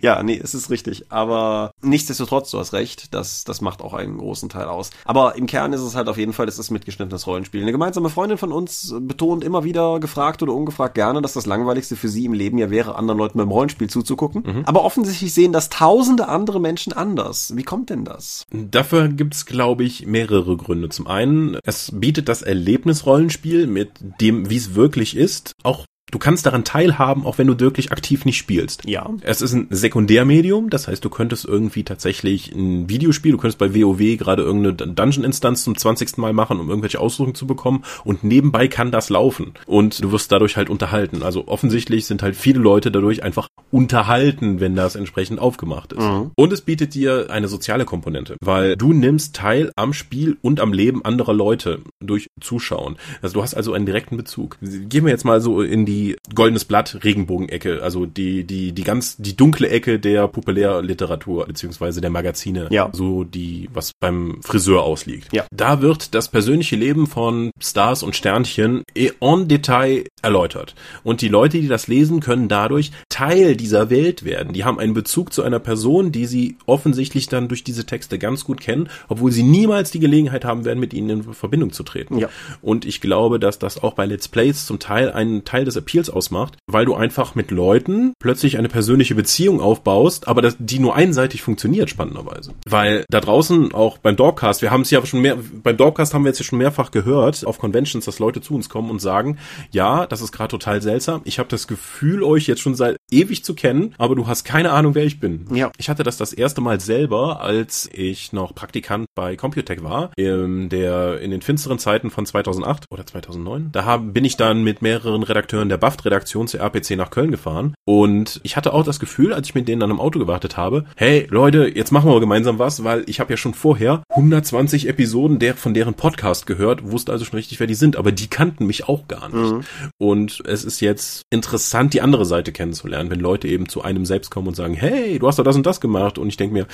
ja, nee, es ist richtig. Aber nichtsdestotrotz, du hast recht, das, das macht auch einen großen Teil aus. Aber im Kern ist es halt auf jeden Fall, es ist mitgeschnittenes Rollenspiel. Eine gemeinsame Freundin von uns betont immer wieder, gefragt oder ungefragt gerne, dass das Langweiligste für sie im Leben Leben ja wäre, anderen Leuten beim Rollenspiel zuzugucken. Mhm. Aber offensichtlich sehen das tausende andere Menschen anders. Wie kommt denn das? Dafür gibt's, glaube ich, mehrere Gründe. Zum einen, es bietet das Erlebnisrollenspiel mit dem, wie es wirklich ist, auch Du kannst daran teilhaben, auch wenn du wirklich aktiv nicht spielst. Ja. Es ist ein Sekundärmedium, das heißt, du könntest irgendwie tatsächlich ein Videospiel, du könntest bei WoW gerade irgendeine Dungeon-Instanz zum 20. Mal machen, um irgendwelche Ausdrücke zu bekommen und nebenbei kann das laufen und du wirst dadurch halt unterhalten. Also offensichtlich sind halt viele Leute dadurch einfach unterhalten, wenn das entsprechend aufgemacht ist. Mhm. Und es bietet dir eine soziale Komponente, weil du nimmst teil am Spiel und am Leben anderer Leute durch Zuschauen. Also du hast also einen direkten Bezug. Gehen wir jetzt mal so in die Goldenes Blatt Regenbogenecke, also die die die ganz die dunkle Ecke der Populärliteratur beziehungsweise der Magazine, ja. so die was beim Friseur ausliegt. Ja. Da wird das persönliche Leben von Stars und Sternchen en Detail erläutert und die Leute, die das lesen, können dadurch Teil dieser Welt werden. Die haben einen Bezug zu einer Person, die sie offensichtlich dann durch diese Texte ganz gut kennen, obwohl sie niemals die Gelegenheit haben werden, mit ihnen in Verbindung zu treten. Ja. Und ich glaube, dass das auch bei Let's Plays zum Teil einen Teil des Appeals ausmacht, weil du einfach mit Leuten plötzlich eine persönliche Beziehung aufbaust, aber das, die nur einseitig funktioniert, spannenderweise. Weil da draußen auch beim Dogcast, wir haben es ja schon mehr, beim Dogcast haben wir jetzt ja schon mehrfach gehört auf Conventions, dass Leute zu uns kommen und sagen, ja, das ist gerade total seltsam. Ich habe das Gefühl, euch jetzt schon seit ewig zu kennen, aber du hast keine Ahnung, wer ich bin. Ja. Ich hatte das das erste Mal selber, als ich noch Praktikant bei Computech war, in der in den finsteren Zeiten von 2008 oder 2009. Da hab, bin ich dann mit mehreren Redakteuren der BAFT-Redaktion zur RPC nach Köln gefahren und ich hatte auch das Gefühl, als ich mit denen dann im Auto gewartet habe, hey Leute, jetzt machen wir gemeinsam was, weil ich habe ja schon vorher 120 Episoden der von deren Podcast gehört, wusste also schon richtig, wer die sind, aber die kannten mich auch gar nicht. Mhm. Und es ist jetzt interessant, die andere Seite kennenzulernen, wenn Leute eben zu einem selbst kommen und sagen, hey, du hast doch das und das gemacht und ich denke mir,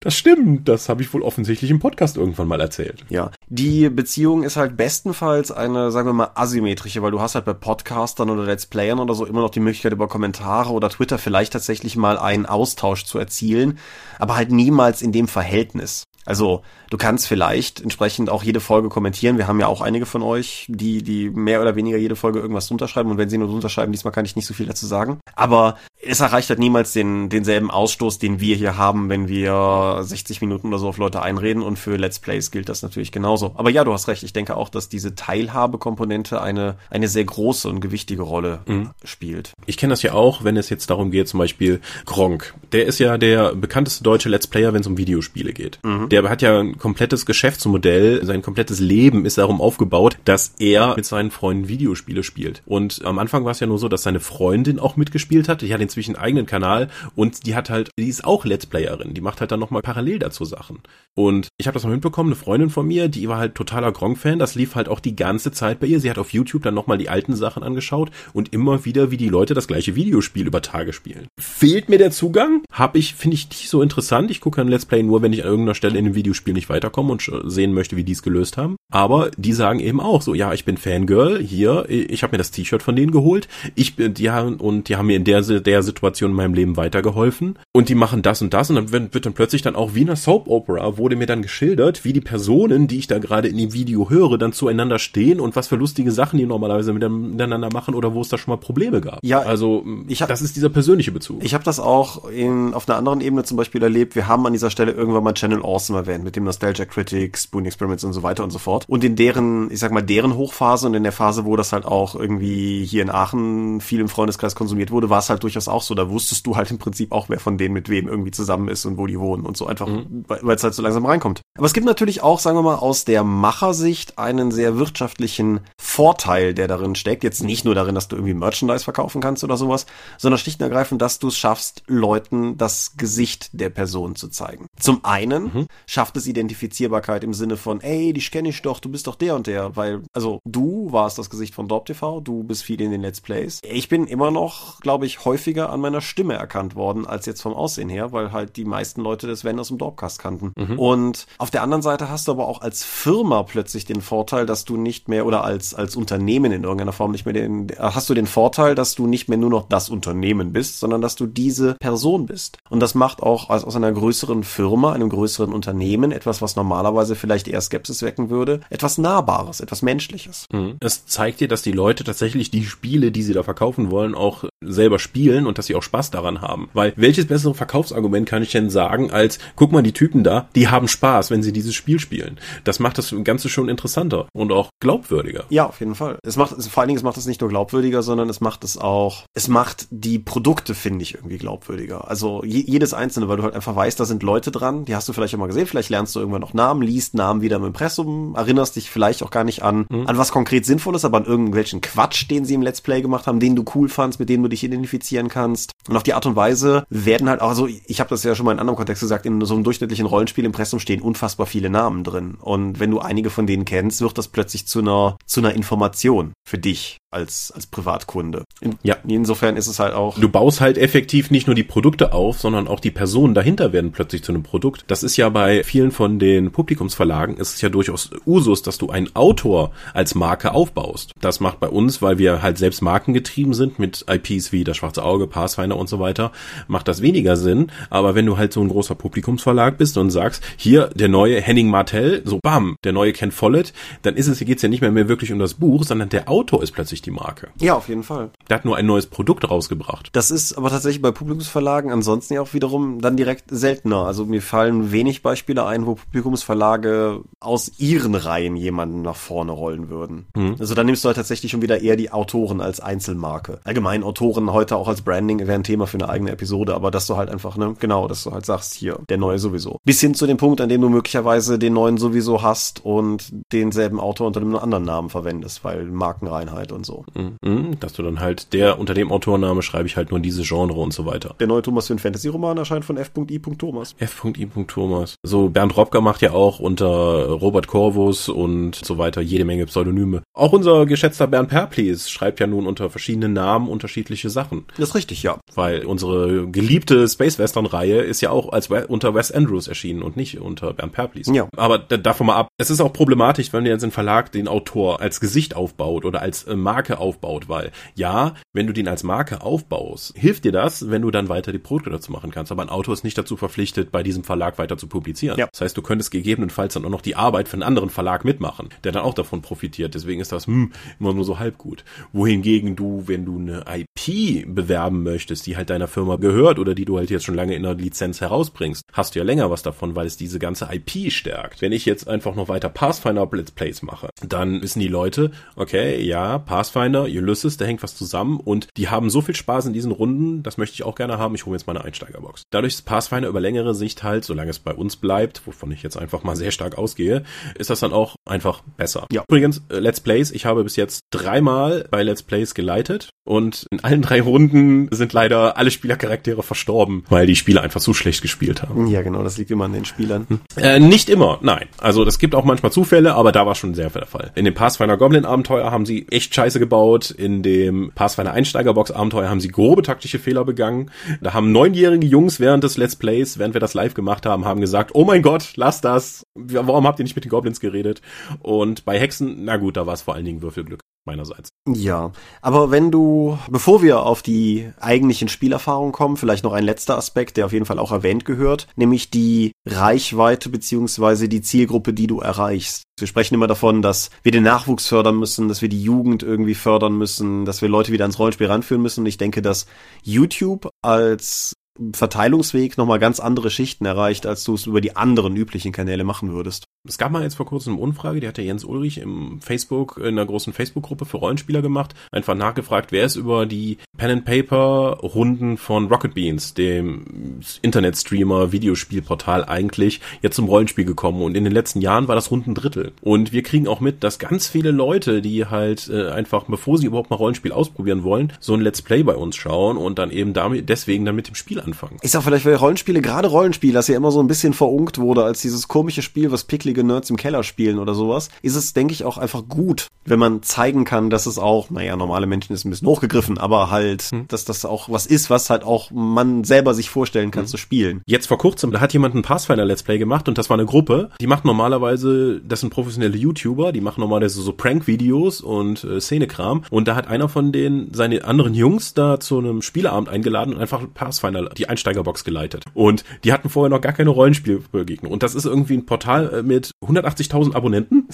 das stimmt, das habe ich wohl offensichtlich im Podcast irgendwann mal erzählt. Ja, die Beziehung ist halt bestenfalls eine, sagen wir mal, asymmetrische, weil du hast halt bei Podcastern oder Let's Playern oder so immer noch die Möglichkeit über Kommentare oder Twitter vielleicht tatsächlich mal einen Austausch zu erzielen, aber halt niemals in dem Verhältnis. Also du kannst vielleicht entsprechend auch jede Folge kommentieren. Wir haben ja auch einige von euch, die, die mehr oder weniger jede Folge irgendwas unterschreiben. Und wenn sie nur unterschreiben, diesmal kann ich nicht so viel dazu sagen. Aber es erreicht halt niemals den, denselben Ausstoß, den wir hier haben, wenn wir 60 Minuten oder so auf Leute einreden. Und für Let's Plays gilt das natürlich genauso. Aber ja, du hast recht. Ich denke auch, dass diese Teilhabekomponente eine, eine sehr große und gewichtige Rolle mhm. spielt. Ich kenne das ja auch, wenn es jetzt darum geht, zum Beispiel Gronk. Der ist ja der bekannteste deutsche Let's Player, wenn es um Videospiele geht. Mhm der hat ja ein komplettes Geschäftsmodell, sein komplettes Leben ist darum aufgebaut, dass er mit seinen Freunden Videospiele spielt. Und am Anfang war es ja nur so, dass seine Freundin auch mitgespielt hat. Die hat inzwischen einen eigenen Kanal und die hat halt, die ist auch Let's Playerin. Die macht halt dann nochmal parallel dazu Sachen. Und ich habe das mal mitbekommen, eine Freundin von mir, die war halt totaler Gronk-Fan. Das lief halt auch die ganze Zeit bei ihr. Sie hat auf YouTube dann nochmal die alten Sachen angeschaut und immer wieder, wie die Leute das gleiche Videospiel über Tage spielen. Fehlt mir der Zugang? Hab ich, finde ich nicht so interessant. Ich gucke ein Let's Play nur, wenn ich an irgendeiner Stelle in dem Videospiel nicht weiterkomme und sehen möchte, wie die es gelöst haben. Aber die sagen eben auch so, ja, ich bin Fangirl, hier, ich habe mir das T-Shirt von denen geholt, ich bin, die haben, und die haben mir in der, der Situation in meinem Leben weitergeholfen und die machen das und das und dann wird, wird dann plötzlich dann auch wie in einer Soap Opera wurde mir dann geschildert, wie die Personen, die ich da gerade in dem Video höre, dann zueinander stehen und was für lustige Sachen die normalerweise miteinander machen oder wo es da schon mal Probleme gab. Ja, also ich hab, das ist dieser persönliche Bezug. Ich habe das auch in, auf einer anderen Ebene zum Beispiel erlebt. Wir haben an dieser Stelle irgendwann mal Channel Awesome erwähnt mit dem Nostalgia Critics, Spoon Experiments und so weiter und so fort. Und in deren, ich sag mal, deren Hochphase und in der Phase, wo das halt auch irgendwie hier in Aachen viel im Freundeskreis konsumiert wurde, war es halt durchaus auch so. Da wusstest du halt im Prinzip auch, wer von denen mit wem irgendwie zusammen ist und wo die wohnen und so einfach, mhm. weil es halt so langsam reinkommt. Aber es gibt natürlich auch, sagen wir mal, aus der Machersicht einen sehr wirtschaftlichen Vorteil, der darin steckt. Jetzt nicht nur darin, dass du irgendwie Merchandise verkaufen kannst oder sowas, sondern schlicht und ergreifend, dass du es schaffst, Leuten das Gesicht der Person zu zeigen. Zum einen mhm. schafft es Identifizierbarkeit im Sinne von, ey, dich kenne ich doch, du bist doch der und der, weil, also du warst das Gesicht von Dorp TV, du bist viel in den Let's Plays. Ich bin immer noch, glaube ich, häufiger an meiner Stimme erkannt worden, als jetzt vom Aussehen her, weil halt die meisten Leute das Wenn aus dem Dorpcast kannten. Mhm. Und auf der anderen Seite hast du aber auch als Firma plötzlich den Vorteil, dass du nicht mehr, oder als, als Unternehmen in irgendeiner Form nicht mehr den, hast du den Vorteil, dass du nicht mehr nur noch das Unternehmen bist, sondern dass du diese Person bist. Und das macht auch aus, aus einer größeren Firma, einem größeren Unternehmen etwas, was normalerweise vielleicht eher Skepsis wecken würde, etwas Nahbares, etwas Menschliches. Mhm. Es zeigt dir, dass die Leute tatsächlich die Spiele, die sie da verkaufen wollen, auch selber spielen und dass sie auch Spaß daran haben. Weil welches bessere Verkaufsargument kann ich denn sagen als, guck mal, die Typen da, die haben Spaß, wenn sie dieses Spiel spielen. Das macht das Ganze schon interessanter und auch glaubwürdiger. Ja, auf jeden Fall. Es macht, vor allen Dingen, es macht es nicht nur glaubwürdiger, sondern es macht es auch, es macht die Produkte, finde ich, irgendwie glaubwürdiger. Also je, jedes einzelne, weil du halt einfach weißt, da sind Leute dran, die hast du vielleicht schon mal gesehen, vielleicht lernst du irgendwann noch Namen, liest Namen wieder im Impressum, erinnerst dich vielleicht auch gar nicht an, mhm. an was konkret Sinnvolles, aber an irgendwelchen Quatsch, den sie im Let's Play gemacht haben, den du cool fandst, mit dem du dich identifizieren kannst. Und auf die Art und Weise werden halt auch, also ich habe das ja schon mal in anderem Kontext gesagt, in so einem durchschnittlichen Rollenspiel-Impressum stehen unfassbar viele Namen drin. Und wenn du einige von denen kennst, wird das plötzlich zu einer, zu einer Information für dich als, als Privatkunde. In, ja. Insofern ist es halt auch. Du baust halt effektiv nicht nur die Produkte auf, sondern auch die Personen dahinter werden plötzlich zu einem Produkt. Das ist ja bei vielen von den Publikumsverlagen ist es ja durchaus Usus, dass du einen Autor als Marke aufbaust. Das macht bei uns, weil wir halt selbst markengetrieben sind mit IPs wie das Schwarze Auge, Pathfinder und so weiter, macht das weniger Sinn. Aber wenn du halt so ein großer Publikumsverlag bist und sagst, hier der neue Henning Martell, so bam, der neue Ken Follett, dann ist es, geht's ja nicht mehr, mehr wirklich um das Buch, sondern der Autor ist plötzlich die Marke. Ja, auf jeden Fall. Der hat nur ein neues Produkt rausgebracht. Das ist aber tatsächlich bei Publikumsverlagen ansonsten ja auch wiederum dann direkt seltener. Also mir fallen wenig Beispiele ein, wo Publikumsverlage aus ihren Reihen jemanden nach vorne rollen würden. Mhm. Also dann nimmst du halt tatsächlich schon wieder eher die Autoren als Einzelmarke. Allgemein Autoren heute auch als Branding wäre ein Thema für eine eigene Episode, aber dass du halt einfach, ne, genau, dass du halt sagst, hier, der neue sowieso. Bis hin zu dem Punkt, an dem du möglicherweise den neuen sowieso hast und denselben Autor unter einem anderen Namen verwendest, weil Markenreinheit und so. Mhm, dass du dann halt der unter dem Autorname schreibe ich halt nur diese Genre und so weiter. Der neue Thomas Finn Fantasy Roman erscheint von F.I. Thomas. F.I. Thomas. So Bernd Robka macht ja auch unter Robert Corvus und so weiter jede Menge Pseudonyme. Auch unser geschätzter Bernd Perplis schreibt ja nun unter verschiedenen Namen unterschiedliche Sachen. Das ist richtig, ja. Weil unsere geliebte Space Western Reihe ist ja auch als unter Wes Andrews erschienen und nicht unter Bernd Perplis. Ja. Aber davon mal ab. Es ist auch problematisch, wenn jetzt ein Verlag den Autor als Gesicht aufbaut oder als äh, Marke aufbaut, weil ja, wenn du den als Marke aufbaust, hilft dir das, wenn du dann weiter die Produkte dazu machen kannst. Aber ein Autor ist nicht dazu verpflichtet, bei diesem Verlag weiter zu publizieren. Ja. Das heißt, du könntest gegebenenfalls dann auch noch die Arbeit für einen anderen Verlag mitmachen, der dann auch davon profitiert. Deswegen ist das hm, immer nur so halb gut. Wohingegen du, wenn du eine IP bewerben möchtest, die halt deiner Firma gehört oder die du halt jetzt schon lange in der Lizenz herausbringst, hast du ja länger was davon, weil es diese ganze IP stärkt. Wenn ich jetzt einfach noch weiter Pathfinder Let's Plays mache, dann wissen die Leute, okay, ja, Pathfinder, Ulysses, da hängt was zusammen und die haben so viel Spaß in diesen Runden, das möchte ich auch gerne haben, ich hole jetzt meine Einsteigerbox. Dadurch ist Pathfinder über längere Sicht halt, solange es bei uns bleibt, wovon ich jetzt einfach mal sehr stark ausgehe, ist das dann auch einfach besser. Ja. Übrigens, äh, Let's Plays, ich habe bis jetzt dreimal bei Let's Plays geleitet und in allen drei Runden sind leider alle Spielercharaktere verstorben, weil die Spieler einfach so schlecht gespielt haben. Ja, genau, das liegt immer an den Spielern. Hm. Äh, nicht immer, nein. Also es gibt auch manchmal Zufälle, aber da war schon sehr viel der Fall. In dem Pathfinder Goblin Abenteuer haben sie echt scheiße gebaut. In dem Pathfinder Einsteigerbox Abenteuer haben sie grobe taktische Fehler begangen. Da haben neunjährige Jungs während des Let's Plays, während wir das live gemacht haben, haben gesagt, oh mein Gott, lass das. Warum habt ihr nicht mit den Goblins geredet? Und bei Hexen, na gut, da war es vor allen Dingen Würfelglück meinerseits. Ja, aber wenn du, bevor wir auf die eigentlichen Spielerfahrungen kommen, vielleicht noch ein letzter Aspekt, der auf jeden Fall auch erwähnt gehört, nämlich die Reichweite beziehungsweise die Zielgruppe, die du erreichst. Wir sprechen immer davon, dass wir den Nachwuchs fördern müssen, dass wir die Jugend irgendwie fördern müssen, dass wir Leute wieder ans Rollenspiel ranführen müssen. Und ich denke, dass YouTube als Verteilungsweg nochmal ganz andere Schichten erreicht, als du es über die anderen üblichen Kanäle machen würdest. Es gab mal jetzt vor kurzem eine Umfrage, die hat der Jens Ulrich im Facebook, in einer großen Facebook-Gruppe für Rollenspieler gemacht, einfach nachgefragt, wer ist über die Pen and Paper Runden von Rocket Beans, dem Internetstreamer, Videospielportal eigentlich, jetzt zum Rollenspiel gekommen und in den letzten Jahren war das rund Drittel. Und wir kriegen auch mit, dass ganz viele Leute, die halt äh, einfach, bevor sie überhaupt mal Rollenspiel ausprobieren wollen, so ein Let's Play bei uns schauen und dann eben damit, deswegen dann mit dem Spiel anfangen. Ich sag vielleicht, weil Rollenspiele, gerade Rollenspiel, das ja immer so ein bisschen verunkt wurde als dieses komische Spiel, was Picklig unzählige Nerds im Keller spielen oder sowas, ist es, denke ich, auch einfach gut, wenn man zeigen kann, dass es auch, naja, normale Menschen ist ein bisschen hochgegriffen, aber halt, hm. dass das auch was ist, was halt auch man selber sich vorstellen kann hm. zu spielen. Jetzt vor kurzem, da hat jemand ein Pathfinder Let's Play gemacht und das war eine Gruppe, die macht normalerweise, das sind professionelle YouTuber, die machen normalerweise so Prank-Videos und äh, Szenekram und da hat einer von denen seine anderen Jungs da zu einem Spieleabend eingeladen und einfach Pathfinder, die Einsteigerbox geleitet. Und die hatten vorher noch gar keine Rollenspielbegegnung. Und das ist irgendwie ein Portal äh, mit halt 180.000 Abonnenten.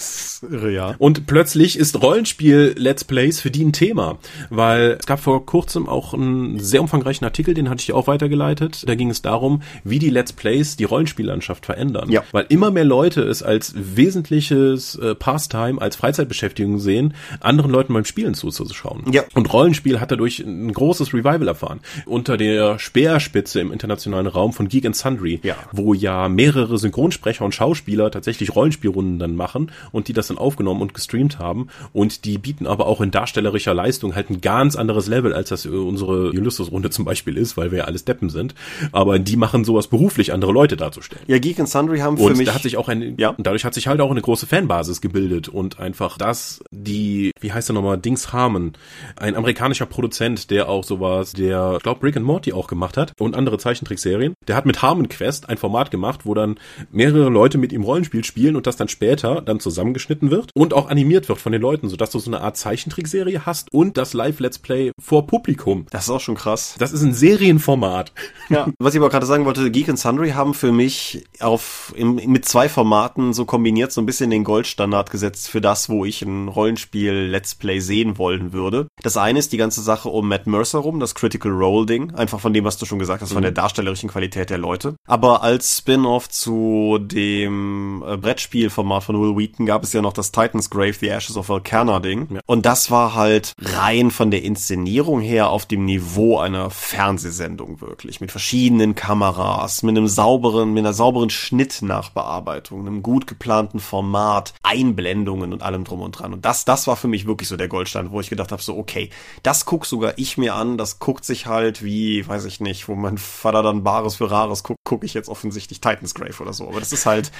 Irre, ja. Und plötzlich ist Rollenspiel Let's Plays für die ein Thema, weil es gab vor kurzem auch einen sehr umfangreichen Artikel, den hatte ich auch weitergeleitet. Da ging es darum, wie die Let's Plays die Rollenspiellandschaft verändern. Ja. Weil immer mehr Leute es als wesentliches äh, Pastime, als Freizeitbeschäftigung sehen, anderen Leuten beim Spielen zuzuschauen. Ja. Und Rollenspiel hat dadurch ein großes Revival erfahren. Unter der Speerspitze im internationalen Raum von Geek and Sundry, Ja. wo ja mehrere Synchronsprecher und Schauspieler tatsächlich Rollenspielrunden dann machen und die das dann aufgenommen und gestreamt haben und die bieten aber auch in darstellerischer Leistung halt ein ganz anderes Level, als das äh, unsere Ulysses-Runde zum Beispiel ist, weil wir ja alles Deppen sind. Aber die machen sowas beruflich, andere Leute darzustellen. Ja, Geek and Sundry haben für Und mich da hat sich auch ein, Ja. und dadurch hat sich halt auch eine große Fanbasis gebildet und einfach das, die, wie heißt er nochmal, Dings Harmon, ein amerikanischer Produzent, der auch sowas, der, ich glaube, Rick and Morty auch gemacht hat und andere Zeichentrickserien, der hat mit Harmon Quest ein Format gemacht, wo dann mehrere Leute mit ihm Rollenspiel spielen und das dann später dann zusammengeschnitten wird und auch animiert wird von den Leuten, sodass du so eine Art Zeichentrickserie hast und das Live-Let's Play vor Publikum. das ist auch schon krass. Das ist ein Serienformat. Ja. Was ich aber gerade sagen wollte, Geek and Sundry haben für mich auf im, mit zwei Formaten so kombiniert so ein bisschen den Goldstandard gesetzt für das, wo ich ein Rollenspiel Let's Play sehen wollen würde. Das eine ist die ganze Sache um Matt Mercer rum, das Critical Role Ding, einfach von dem, was du schon gesagt hast, von der darstellerischen Qualität der Leute. Aber als Spin-off zu dem äh, Brettspielformat von Will Wheaton gab es ja noch das Titan's Grave, The Ashes of Valkerna Ding. Und das war halt rein von der Inszenierung her auf dem Niveau einer Fernsehsendung wirklich. Mit verschiedenen Kameras, mit einem sauberen, mit einer sauberen Schnittnachbearbeitung, einem gut geplanten Format, Einblendungen und allem drum und dran. Und das, das war für mich wirklich so der Goldstand, wo ich gedacht habe, so, okay, das guck sogar ich mir an, das guckt sich halt wie, weiß ich nicht, wo mein Vater dann Bares für Rares guckt, gucke ich jetzt offensichtlich Titan's Grave oder so. Aber das ist halt,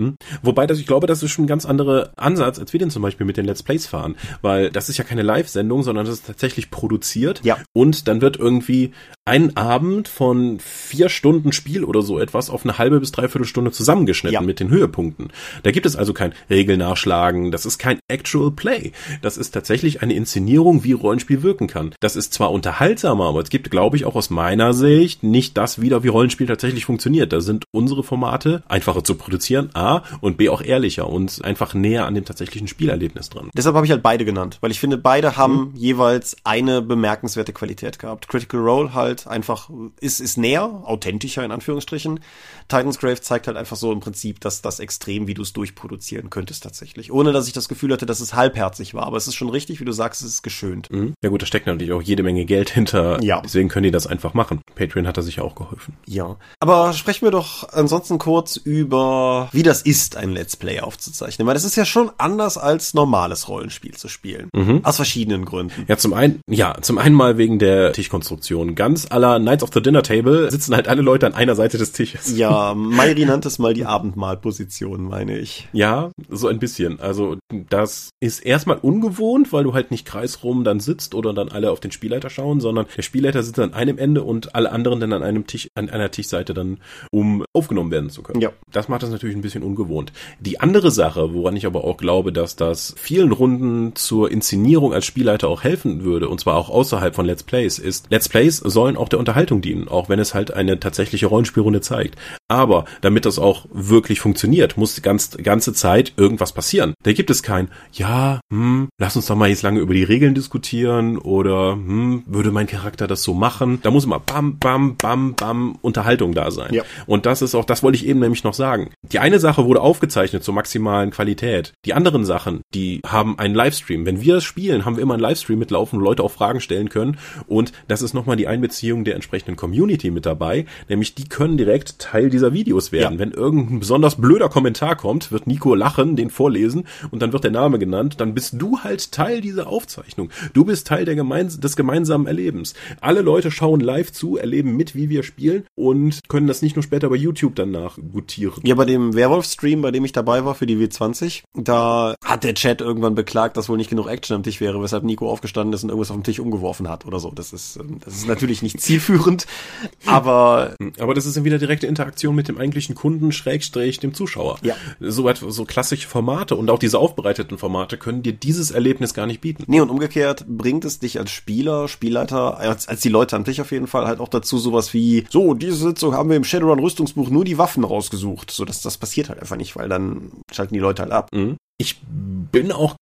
Hm? Wobei das, ich glaube, das ist schon ein ganz anderer Ansatz, als wir den zum Beispiel mit den Let's Plays fahren. Weil das ist ja keine Live-Sendung, sondern das ist tatsächlich produziert. Ja. Und dann wird irgendwie ein Abend von vier Stunden Spiel oder so etwas auf eine halbe bis dreiviertel Stunde zusammengeschnitten Ja. mit den Höhepunkten. Da gibt es also kein Regelnachschlagen, das ist kein Actual Play. Das ist tatsächlich eine Inszenierung, wie Rollenspiel wirken kann. Das ist zwar unterhaltsamer, aber es gibt, glaube ich, auch aus meiner Sicht nicht das wieder, wie Rollenspiel tatsächlich funktioniert. Da sind unsere Formate einfacher zu produzieren, A, und B auch ehrlicher und einfach näher an dem tatsächlichen Spielerlebnis dran. Deshalb habe ich halt beide genannt, weil ich finde, beide haben jeweils eine bemerkenswerte Qualität gehabt. Critical Role halt einfach ist, ist näher, authentischer in Anführungsstrichen. Titan's Grave zeigt halt einfach so im Prinzip, dass das extrem, wie du es durchproduzieren könntest tatsächlich. Ohne dass ich das Gefühl hatte, dass es halbherzig war. Aber es ist schon richtig, wie du sagst, es ist geschönt. Mhm. Ja gut, da steckt natürlich auch jede Menge Geld hinter. Ja. Deswegen können die das einfach machen. Patreon hat da sicher auch geholfen. Ja. Aber sprechen wir doch ansonsten kurz über, wie das ist, ein Let's Play aufzuzeichnen. Weil das ist ja schon anders als normales Rollenspiel zu spielen. Aus verschiedenen Gründen. Ja, zum einen, ja, zum einen mal wegen der Tischkonstruktion. Ganz aller Knights of the Dinner Table sitzen halt alle Leute an einer Seite des Tisches. Ja, Mayri nannte es mal die Abendmahlposition, meine ich. Ja, so ein bisschen. Also das ist erstmal ungewohnt, weil du halt nicht kreisrum dann sitzt oder dann alle auf den Spielleiter schauen, sondern der Spielleiter sitzt an einem Ende und alle anderen dann an einem Tisch, an einer Tischseite dann, um aufgenommen werden zu können. Ja. Das macht das natürlich ein bisschen ungewohnt. Die andere Sache, woran ich aber auch glaube, dass das vielen Runden zur Inszenierung als Spielleiter auch helfen würde, und zwar auch außerhalb von Let's Plays, ist, Let's Plays sollen auch der Unterhaltung dienen, auch wenn es halt eine tatsächliche Rollenspielrunde zeigt. Aber damit das auch wirklich funktioniert, muss die ganz, ganze Zeit irgendwas passieren. Da gibt es kein, ja, hm, lass uns doch mal jetzt lange über die Regeln diskutieren oder, hm, würde mein Charakter das so machen? Da muss immer bam, bam, bam, bam Unterhaltung da sein. Ja. Und das ist auch, das wollte ich eben nämlich noch sagen. Die eine Sache wurde aufgezeichnet zur maximalen Qualität. Die anderen Sachen, die haben einen Livestream. Wenn wir spielen, haben wir immer einen Livestream mitlaufen, wo Leute auch Fragen stellen können. Und das ist nochmal die Einbeziehung der entsprechenden Community mit dabei. Nämlich die können direkt Teil dieser Videos werden. Ja. Wenn irgendein besonders blöder Kommentar kommt, wird Nico lachen, den vorlesen und dann wird der Name genannt. Dann bist du halt Teil dieser Aufzeichnung. Du bist Teil der gemeins des gemeinsamen Erlebens. Alle Leute schauen live zu, erleben mit, wie wir spielen und können das nicht nur später bei YouTube danach gutieren. Ja, bei dem Werwolf-Stream, bei dem ich dabei war für die W20, da hat der Chat irgendwann beklagt, dass wohl nicht genug Action am Tisch wäre, weshalb Nico aufgestanden ist und irgendwas auf dem Tisch umgeworfen hat oder so. Das ist, ähm, das ist natürlich nicht zielführend, aber Aber das ist wieder direkte Interaktion Interaktion mit dem eigentlichen Kunden, Schrägstrich, dem Zuschauer. Ja. So, so klassische Formate und auch diese aufbereiteten Formate können dir dieses Erlebnis gar nicht bieten. Nee, und umgekehrt bringt es dich als Spieler, Spielleiter, als, als die Leute an dich auf jeden Fall halt auch dazu sowas wie, so, diese Sitzung haben wir im Shadowrun Rüstungsbuch nur die Waffen rausgesucht. So, das, das passiert halt einfach nicht, weil dann schalten die Leute halt ab. Mhm. Ich bin auch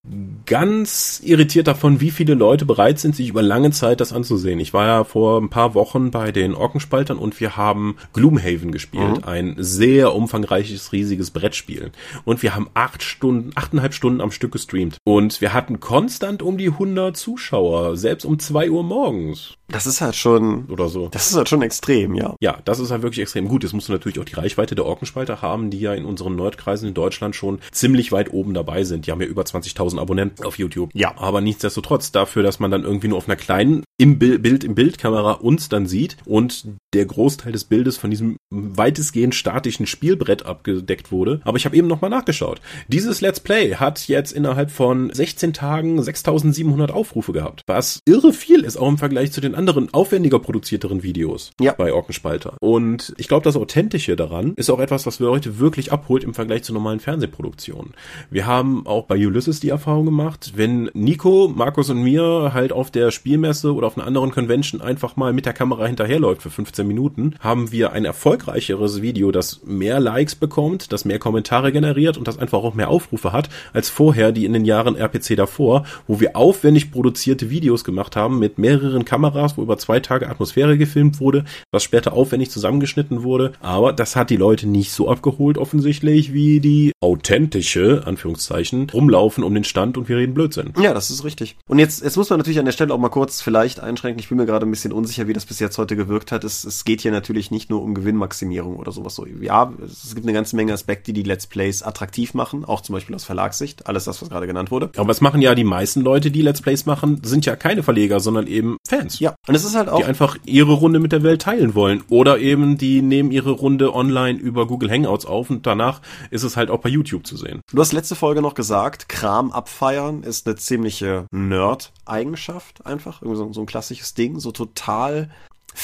ganz irritiert davon, wie viele Leute bereit sind, sich über lange Zeit das anzusehen. Ich war ja vor ein paar Wochen bei den Orkenspaltern und wir haben Gloomhaven gespielt. Mhm. Ein sehr umfangreiches, riesiges Brettspiel. Und wir haben acht Stunden, achteinhalb Stunden am Stück gestreamt. Und wir hatten konstant um die 100 Zuschauer, selbst um zwei Uhr morgens. Das ist halt schon oder so. Das ist halt schon extrem, ja. Ja, das ist halt wirklich extrem gut. Jetzt musst du natürlich auch die Reichweite der Orkenspalter haben, die ja in unseren Nerdkreisen in Deutschland schon ziemlich weit oben dabei sind. Die haben ja über 20.000 Abonnenten auf YouTube. Ja. Aber nichtsdestotrotz dafür, dass man dann irgendwie nur auf einer kleinen im Bild im Bildkamera uns dann sieht und der Großteil des Bildes von diesem weitestgehend statischen Spielbrett abgedeckt wurde. Aber ich habe eben nochmal nachgeschaut. Dieses Let's Play hat jetzt innerhalb von 16 Tagen 6.700 Aufrufe gehabt. Was irre viel ist, auch im Vergleich zu den anderen aufwendiger produzierteren Videos ja. bei Orkenspalter. Und ich glaube, das Authentische daran ist auch etwas, was wir heute wirklich abholt im Vergleich zu normalen Fernsehproduktionen. Wir haben auch bei Ulysses die Erfahrung gemacht, wenn Nico, Markus und mir halt auf der Spielmesse oder auf einer anderen Convention einfach mal mit der Kamera hinterherläuft für 15 Minuten, haben wir ein erfolgreicheres Video, das mehr Likes bekommt, das mehr Kommentare generiert und das einfach auch mehr Aufrufe hat, als vorher die in den Jahren RPC davor, wo wir aufwendig produzierte Videos gemacht haben mit mehreren Kameras Podcast, wo über zwei Tage Atmosphäre gefilmt wurde, was später aufwendig zusammengeschnitten wurde. Aber das hat die Leute nicht so abgeholt offensichtlich wie die authentische, Anführungszeichen, rumlaufen um den Stand und wir reden Blödsinn. Ja, das ist richtig. Und jetzt, jetzt muss man natürlich an der Stelle auch mal kurz vielleicht einschränken. Ich bin mir gerade ein bisschen unsicher, wie das bis jetzt heute gewirkt hat. Es, es geht hier natürlich nicht nur um Gewinnmaximierung oder sowas so. Ja, es gibt eine ganze Menge Aspekte, die Let's Plays attraktiv machen, auch zum Beispiel aus Verlagssicht. Alles das, was gerade genannt wurde. Aber es machen ja die meisten Leute, die Let's Plays machen, sind ja keine Verleger, sondern eben Fans. Ja, und es ist halt auch. Die einfach ihre Runde mit der Welt teilen wollen. Oder eben, die nehmen ihre Runde online über Google Hangouts auf und danach ist es halt auch bei YouTube zu sehen. Du hast letzte Folge noch gesagt, Kram abfeiern ist eine ziemliche Nerd-Eigenschaft einfach. Irgendwie so, so ein klassisches Ding. So total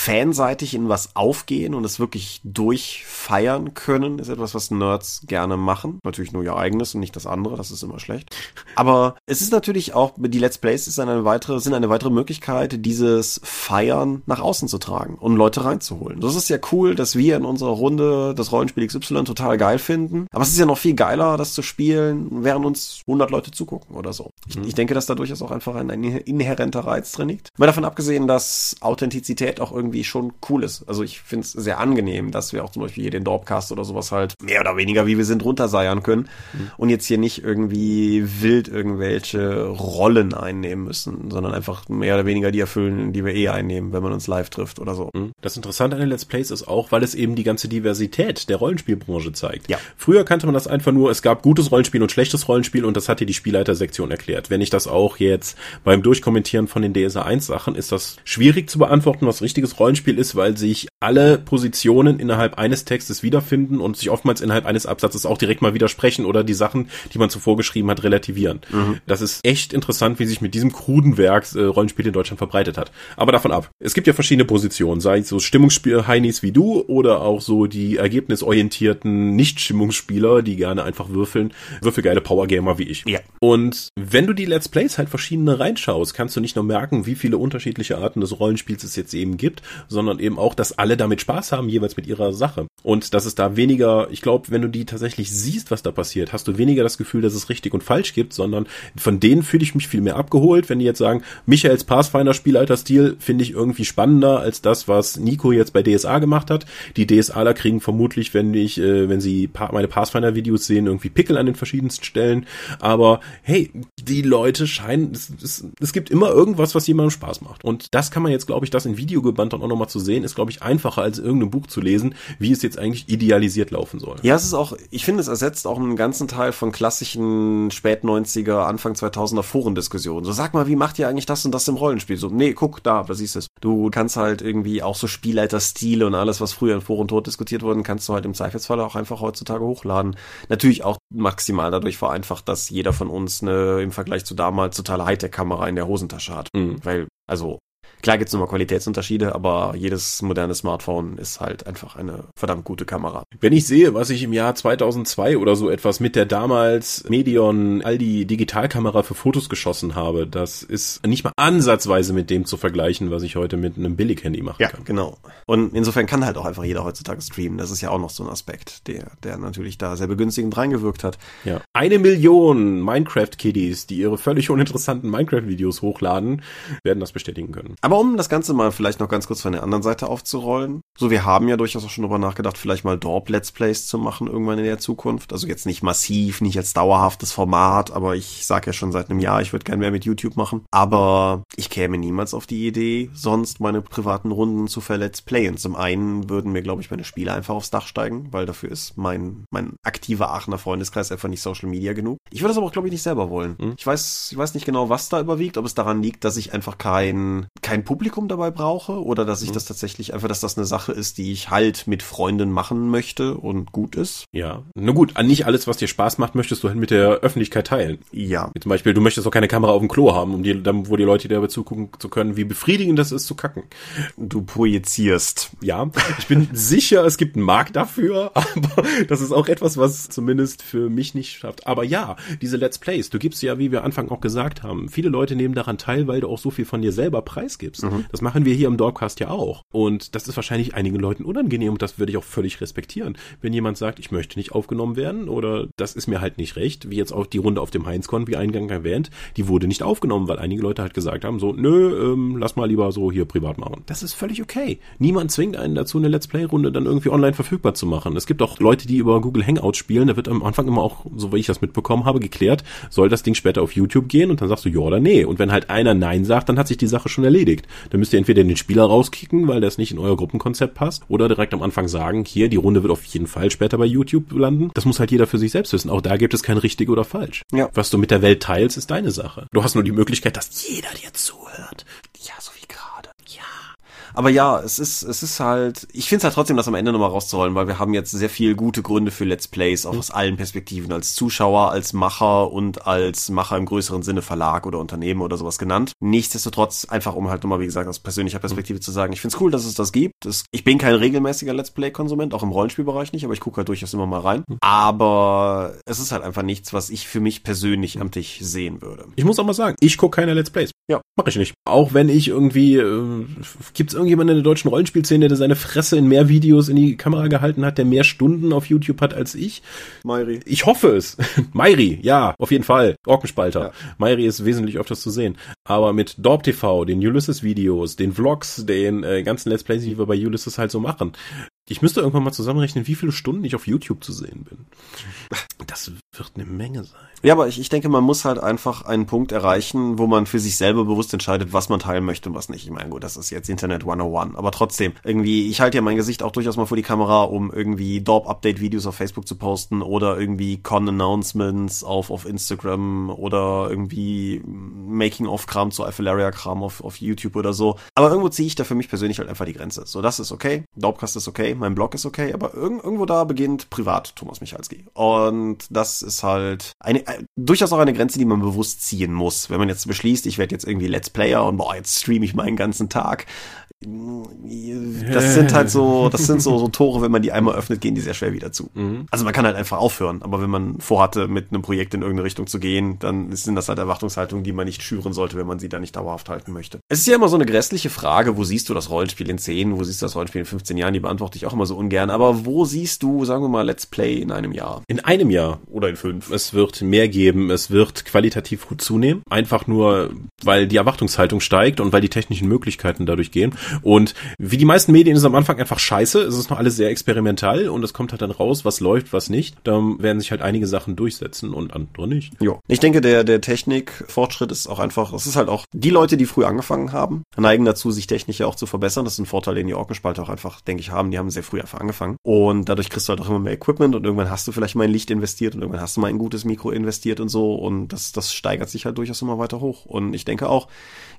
fanseitig in was aufgehen und es wirklich durchfeiern können, ist etwas, was Nerds gerne machen. Natürlich nur ihr eigenes und nicht das andere, das ist immer schlecht. Aber es ist natürlich auch, die Let's Plays ist eine weitere, sind eine weitere Möglichkeit, dieses Feiern nach außen zu tragen und Leute reinzuholen. Das ist ja cool, dass wir in unserer Runde das Rollenspiel XY total geil finden. Aber es ist ja noch viel geiler, das zu spielen, während uns 100 Leute zugucken oder so. Ich, mhm. ich denke, dass da durchaus auch einfach ein, ein inhärenter Reiz drin liegt. Mal davon abgesehen, dass Authentizität auch irgendwie irgendwie schon cool ist. Also ich finde es sehr angenehm, dass wir auch zum Beispiel hier den Dorpcast oder sowas halt mehr oder weniger, wie wir sind, runterseiern können mhm. und jetzt hier nicht irgendwie wild irgendwelche Rollen einnehmen müssen, sondern einfach mehr oder weniger die erfüllen, die wir eh einnehmen, wenn man uns live trifft oder so. Mhm. Das Interessante an den Let's Plays ist auch, weil es eben die ganze Diversität der Rollenspielbranche zeigt. Ja. Früher kannte man das einfach nur, es gab gutes Rollenspiel und schlechtes Rollenspiel und das hat dir die Spielleitersektion erklärt. Wenn ich das auch jetzt beim Durchkommentieren von den DSA 1 Sachen, ist das schwierig zu beantworten, was richtiges Rollenspiel ist, weil sich alle Positionen innerhalb eines Textes wiederfinden und sich oftmals innerhalb eines Absatzes auch direkt mal widersprechen oder die Sachen, die man zuvor geschrieben hat, relativieren. Mhm. Das ist echt interessant, wie sich mit diesem kruden Werk äh, Rollenspiel in Deutschland verbreitet hat. Aber davon ab. Es gibt ja verschiedene Positionen, sei es so Stimmungsspiel-Heinis wie du oder auch so die ergebnisorientierten Nicht-Stimmungsspieler, die gerne einfach würfeln, würfelgeile Powergamer wie ich. Ja. Und wenn du die Let's Plays halt verschiedene reinschaust, kannst du nicht nur merken, wie viele unterschiedliche Arten des Rollenspiels es jetzt eben gibt, sondern eben auch, dass alle damit Spaß haben, jeweils mit ihrer Sache. Und dass es da weniger, ich glaube, wenn du die tatsächlich siehst, was da passiert, hast du weniger das Gefühl, dass es richtig und falsch gibt, sondern von denen fühle ich mich viel mehr abgeholt, wenn die jetzt sagen, Michaels Pathfinder-Spielleiterstil finde ich irgendwie spannender als das, was Nico jetzt bei DSA gemacht hat. Die DSAler kriegen vermutlich, wenn ich, äh, wenn sie meine Pathfinder-Videos sehen, irgendwie Pickel an den verschiedensten Stellen. Aber hey, die Leute scheinen, es, es, es gibt immer irgendwas, was jemandem Spaß macht. Und das kann man jetzt, glaube ich, das in Videogebannt dann auch nochmal zu sehen, ist, glaube ich, einfacher als irgendein Buch zu lesen, wie es jetzt eigentlich idealisiert laufen soll. Ja, es ist auch, ich finde, es ersetzt auch einen ganzen Teil von klassischen spät 90er, Anfang 2000er Forendiskussionen. So, sag mal, wie macht ihr eigentlich das und das im Rollenspiel? So, nee, guck, da, da siehst du es. Du kannst halt irgendwie auch so Spielleiterstile und alles, was früher in Foren tot diskutiert wurde, kannst du halt im Zweifelsfall auch einfach heutzutage hochladen. Natürlich auch maximal dadurch vereinfacht, dass jeder von uns eine Vergleich zu damals totale Hightech-Kamera in der Hosentasche hat. Mhm. Weil, also Klar gibt's nochmal Qualitätsunterschiede, aber jedes moderne Smartphone ist halt einfach eine verdammt gute Kamera. Wenn ich sehe, was ich im Jahr 2002 oder so etwas mit der damals Medion Aldi Digitalkamera für Fotos geschossen habe, das ist nicht mal ansatzweise mit dem zu vergleichen, was ich heute mit einem Billig-Handy machen Ja, kann. genau. Und insofern kann halt auch einfach jeder heutzutage streamen. Das ist ja auch noch so ein Aspekt, der, der natürlich da sehr begünstigend reingewirkt hat. Ja. Eine Million Minecraft-Kiddies, die ihre völlig uninteressanten Minecraft-Videos hochladen, werden das bestätigen können. Aber um das Ganze mal vielleicht noch ganz kurz von der anderen Seite aufzurollen. So, wir haben ja durchaus auch schon drüber nachgedacht, vielleicht mal Dorp-Let's Plays zu machen irgendwann in der Zukunft. Also jetzt nicht massiv, nicht als dauerhaftes Format, aber ich sage ja schon seit einem Jahr, ich würde gern mehr mit YouTube machen. Aber ich käme niemals auf die Idee, sonst meine privaten Runden zu verlet's playen. Zum einen würden mir, glaube ich, meine Spiele einfach aufs Dach steigen, weil dafür ist mein, mein aktiver Aachener Freundeskreis einfach nicht Social Media genug. Ich würde das aber auch, glaube ich, nicht selber wollen. Mhm. Ich weiß, ich weiß nicht genau, was da überwiegt, ob es daran liegt, dass ich einfach kein, kein Publikum dabei brauche oder dass ich Mhm. das tatsächlich einfach, dass das eine Sache ist, die ich halt mit Freunden machen möchte und gut ist. Ja. Na gut, an nicht alles, was dir Spaß macht, möchtest du halt mit der Öffentlichkeit teilen. Ja. Wie zum Beispiel, du möchtest auch keine Kamera auf dem Klo haben, um die, dann, wo die Leute dir dabei zugucken zu können, wie befriedigend das ist zu kacken. Du projizierst. Ja, ich bin sicher, es gibt einen Markt dafür, aber das ist auch etwas, was zumindest für mich nicht schafft. Aber ja, diese Let's Plays, du gibst ja, wie wir Anfang auch gesagt haben, viele Leute nehmen daran teil, weil du auch so viel von dir selber preisgibst. Das machen wir hier im Dorpcast ja auch. Und das ist wahrscheinlich einigen Leuten unangenehm und das würde ich auch völlig respektieren. Wenn jemand sagt, ich möchte nicht aufgenommen werden oder das ist mir halt nicht recht, wie jetzt auch die Runde auf dem Heinzcon, wie eingangs erwähnt, die wurde nicht aufgenommen, weil einige Leute halt gesagt haben, so, nö, ähm, lass mal lieber so hier privat machen. Das ist völlig okay. Niemand zwingt einen dazu, eine Let's Play-Runde dann irgendwie online verfügbar zu machen. Es gibt auch Leute, die über Google Hangouts spielen, da wird am Anfang immer auch, so wie ich das mitbekommen habe, geklärt, soll das Ding später auf YouTube gehen und dann sagst du ja oder nee. Und wenn halt einer Nein sagt, dann hat sich die Sache schon erledigt. Dann müsst ihr entweder den Spieler rauskicken, weil das nicht in euer Gruppenkonzept passt, oder direkt am Anfang sagen, hier, die Runde wird auf jeden Fall später bei YouTube landen. Das muss halt jeder für sich selbst wissen. Auch da gibt es kein richtig oder falsch. Ja. Was du mit der Welt teilst, ist deine Sache. Du hast nur die Möglichkeit, dass jeder dir zuhört. Ja, so wie gerade. Ja. Aber ja, es ist, es ist halt, ich finde es halt trotzdem, das am Ende nochmal rauszurollen, weil wir haben jetzt sehr viel gute Gründe für Let's Plays, auch aus allen Perspektiven, als Zuschauer, als Macher und als Macher im größeren Sinne Verlag oder Unternehmen oder sowas genannt. Nichtsdestotrotz, einfach um halt nochmal, wie gesagt, aus persönlicher Perspektive zu sagen, ich finde es cool, dass es das gibt. Es, ich bin kein regelmäßiger Let's Play-Konsument, auch im Rollenspielbereich nicht, aber ich gucke halt durchaus immer mal rein. Aber es ist halt einfach nichts, was ich für mich persönlich am Tisch sehen würde. Ich muss auch mal sagen, ich gucke keine Let's Plays. Ja. Mach ich nicht. Auch wenn ich irgendwie, äh, gibt es irgendjemanden in der deutschen Rollenspielszene, der seine Fresse in mehr Videos in die Kamera gehalten hat, der mehr Stunden auf YouTube hat als ich? Mairi. Ich hoffe es. Mairi, ja, auf jeden Fall. Orkenspalter. Ja. Mairi ist wesentlich öfters zu sehen. Aber mit Dorp TV, den Ulysses-Videos, den Vlogs, den äh, ganzen Let's Plays, die wir bei Ulysses halt so machen. Ich müsste irgendwann mal zusammenrechnen, wie viele Stunden ich auf YouTube zu sehen bin. Das wird eine Menge sein. Ja, aber ich, ich denke, man muss halt einfach einen Punkt erreichen, wo man für sich selber bewusst entscheidet, was man teilen möchte und was nicht. Ich meine, gut, das ist jetzt Internet 101, aber trotzdem, irgendwie, ich halte ja mein Gesicht auch durchaus mal vor die Kamera, um irgendwie Dorp-Update-Videos auf Facebook zu posten oder irgendwie Con-Announcements auf, auf Instagram oder irgendwie Making-of-Kram zu Alphalaria-Kram auf, auf YouTube oder so. Aber irgendwo ziehe ich da für mich persönlich halt einfach die Grenze. So, das ist okay, Dorpcast ist okay, mein Blog ist okay, aber irg irgendwo da beginnt privat Thomas Michalski. Und das ist halt eine, äh, durchaus auch eine Grenze, die man bewusst ziehen muss. Wenn man jetzt beschließt, ich werde jetzt irgendwie Let's Player und boah, jetzt streame ich meinen ganzen Tag. Das sind halt so, das sind so, so Tore, wenn man die einmal öffnet, gehen die sehr schwer wieder zu. Also man kann halt einfach aufhören, aber wenn man vorhatte, mit einem Projekt in irgendeine Richtung zu gehen, dann sind das halt Erwartungshaltungen, die man nicht schüren sollte, wenn man sie da nicht dauerhaft halten möchte. Es ist ja immer so eine grässliche Frage, wo siehst du das Rollenspiel in 10, wo siehst du das Rollenspiel in 15 Jahren, die beantworte ich auch immer so ungern, aber wo siehst du, sagen wir mal, Let's Play in einem Jahr? In einem Jahr Oder in fünf? Es wird mehr geben, es wird qualitativ gut zunehmen. Einfach nur, weil die Erwartungshaltung steigt und weil die technischen Möglichkeiten dadurch gehen. Und wie die meisten Medien ist es am Anfang einfach scheiße. Es ist noch alles sehr experimental und es kommt halt dann raus, was läuft, was nicht. Da werden sich halt einige Sachen durchsetzen und andere nicht. Jo. Ich denke, der, der Technikfortschritt ist auch einfach, es ist halt auch, die Leute, die früh angefangen haben, neigen dazu, sich technisch ja auch zu verbessern. Das ist ein Vorteil, den die Orkenspalter auch einfach, denke ich, haben. Die haben sehr früh einfach angefangen. Und dadurch kriegst du halt auch immer mehr Equipment und irgendwann hast du vielleicht mal ein Licht investiert und irgendwann hast du mal ein gutes Mikro investiert und so. Und das, das steigert sich halt durchaus immer weiter hoch. Und ich denke auch,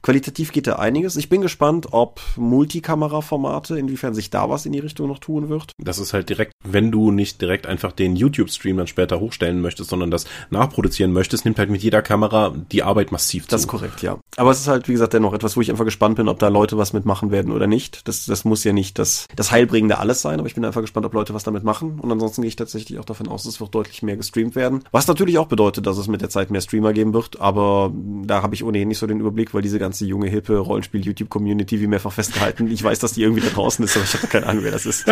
qualitativ geht da einiges. Ich bin gespannt, ob Multikamera-Formate, inwiefern sich da was in die Richtung noch tun wird. Das ist halt direkt, wenn du nicht direkt einfach den YouTube-Stream dann später hochstellen möchtest, sondern das nachproduzieren möchtest, nimmt halt mit jeder Kamera die Arbeit massiv zu. Das ist korrekt, ja. Aber es ist halt, wie gesagt, dennoch etwas, wo ich einfach gespannt bin, ob da Leute was mitmachen werden oder nicht. Das, das muss ja nicht das, das Heilbringende alles sein, aber ich bin einfach gespannt, ob Leute was damit machen. Und ansonsten gehe ich tatsächlich auch davon aus, es wird deutlich mehr gestreamt werden. Was natürlich auch bedeutet, dass es mit der Zeit mehr Streamer geben wird, aber da habe ich ohnehin nicht so den Überblick, weil diese ganze junge, hippe Rollenspiel-YouTube-Community, wie mehrfach festgehalten, ich weiß, dass die irgendwie da draußen ist, aber ich habe keine Ahnung, wer das ist.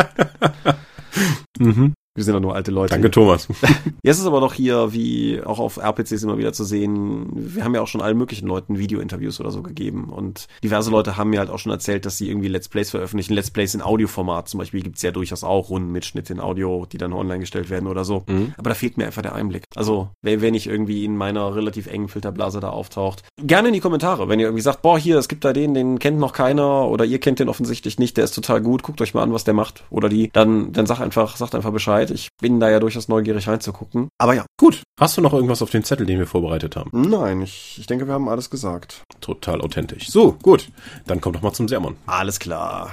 mhm. Wir sind doch nur alte Leute. Danke, Thomas. Jetzt ist aber noch hier, wie auch auf RPCs immer wieder zu sehen, wir haben ja auch schon allen möglichen Leuten Video-Interviews oder so gegeben. Und diverse Leute haben mir halt auch schon erzählt, dass sie irgendwie Let's Plays veröffentlichen. Let's Plays in Audioformat zum Beispiel gibt's ja durchaus auch Rundenmitschnitt in Audio, die dann online gestellt werden oder so. Mhm. Aber da fehlt mir einfach der Einblick. Also, wenn ich irgendwie in meiner relativ engen Filterblase da auftaucht, gerne in die Kommentare. Wenn ihr irgendwie sagt, boah, hier, es gibt da den, den kennt noch keiner oder ihr kennt den offensichtlich nicht, der ist total gut, guckt euch mal an, was der macht. Oder die, dann, dann sag einfach, sagt einfach Bescheid. Ich bin da ja durchaus neugierig reinzugucken. Aber ja. Gut. Hast du noch irgendwas auf den Zettel, den wir vorbereitet haben? Nein, ich, ich denke, wir haben alles gesagt. Total authentisch. So, gut. Dann komm doch mal zum Sermon. Alles klar.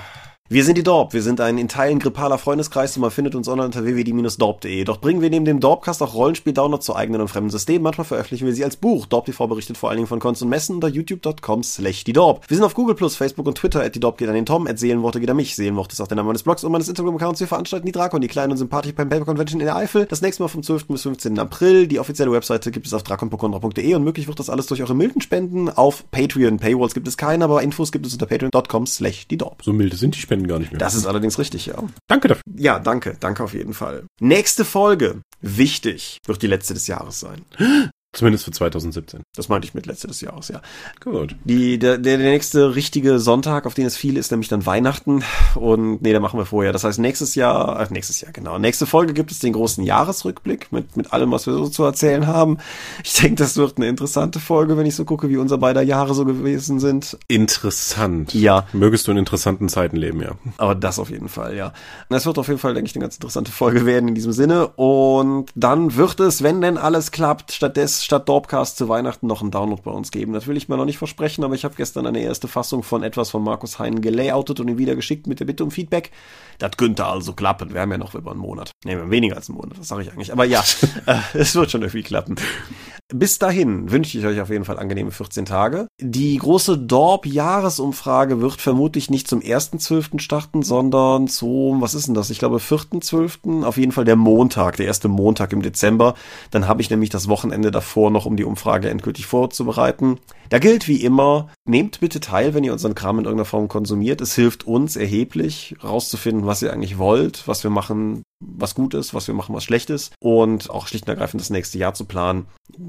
Wir sind die Dorp. Wir sind ein in Teilen grippaler Freundeskreis und man findet uns online unter www.dorp.de. Doch bringen wir neben dem Dorpcast auch Rollenspiel-Downloads zu eigenen und fremden Systemen. Manchmal veröffentlichen wir sie als Buch. Dorp TV berichtet vor allen Dingen von Cons und Messen unter youtube.com slash die Dorp. Wir sind auf Google+, Facebook und Twitter. At die Dorp geht an den Tom. At Seelenworte geht an mich. Seelenworte ist auch der Name meines Blogs und meines Instagram-Accounts. Wir veranstalten die Drakon, die kleine und sympathische Pen Paper Convention in der Eifel. Das nächste Mal vom 12. bis 15. April. Die offizielle Webseite gibt es auf drakonpokondra.de und möglich wird das alles durch eure milden Spenden auf Patreon. Paywalls gibt es keine, aber Infos gibt es unter patreon.com slash die Dorp. So milde sind die Spenden gar nicht mehr. Das ist allerdings richtig, ja. Danke dafür. Ja, danke, danke auf jeden Fall. Nächste Folge, wichtig, wird die letzte des Jahres sein. Zumindest für 2017. Das meinte ich mit letzte des Jahres, ja. Gut. Die, der, der nächste richtige Sonntag, auf den es viel ist, nämlich dann Weihnachten. Und nee, da machen wir vorher. Das heißt, nächstes Jahr, äh, nächstes Jahr, genau. Nächste Folge gibt es den großen Jahresrückblick mit, mit allem, was wir so zu erzählen haben. Ich denke, das wird eine interessante Folge, wenn ich so gucke, wie unser beider Jahre so gewesen sind. Interessant. Ja. Mögest du in interessanten Zeiten leben, ja. Aber das auf jeden Fall, ja. Das wird auf jeden Fall, denke ich, eine ganz interessante Folge werden in diesem Sinne. Und dann wird es, wenn denn alles klappt, stattdessen statt Dorpcast zu Weihnachten noch einen Download bei uns geben. Das will ich mir noch nicht versprechen, aber ich habe gestern eine erste Fassung von etwas von Markus Hein gelayoutet und ihn wieder geschickt mit der Bitte um Feedback. Das könnte also klappen. Wir haben ja noch über einen Monat. Ne, wir haben weniger als einen Monat, das sage ich eigentlich. Aber ja, äh, es wird schon irgendwie klappen. Bis dahin wünsche ich euch auf jeden Fall angenehme 14 Tage. Die große Dorp-Jahresumfrage wird vermutlich nicht zum 1.12. starten, sondern zum, was ist denn das? Ich glaube 4.12. Auf jeden Fall der Montag, der erste Montag im Dezember. Dann habe ich nämlich das Wochenende davor noch, um die Umfrage endgültig vorzubereiten. Da gilt wie immer, nehmt bitte teil, wenn ihr unseren Kram in irgendeiner Form konsumiert. Es hilft uns erheblich, rauszufinden, was ihr eigentlich wollt, was wir machen, was gut ist, was wir machen, was schlecht ist und auch schlicht und ergreifend das nächste Jahr zu planen.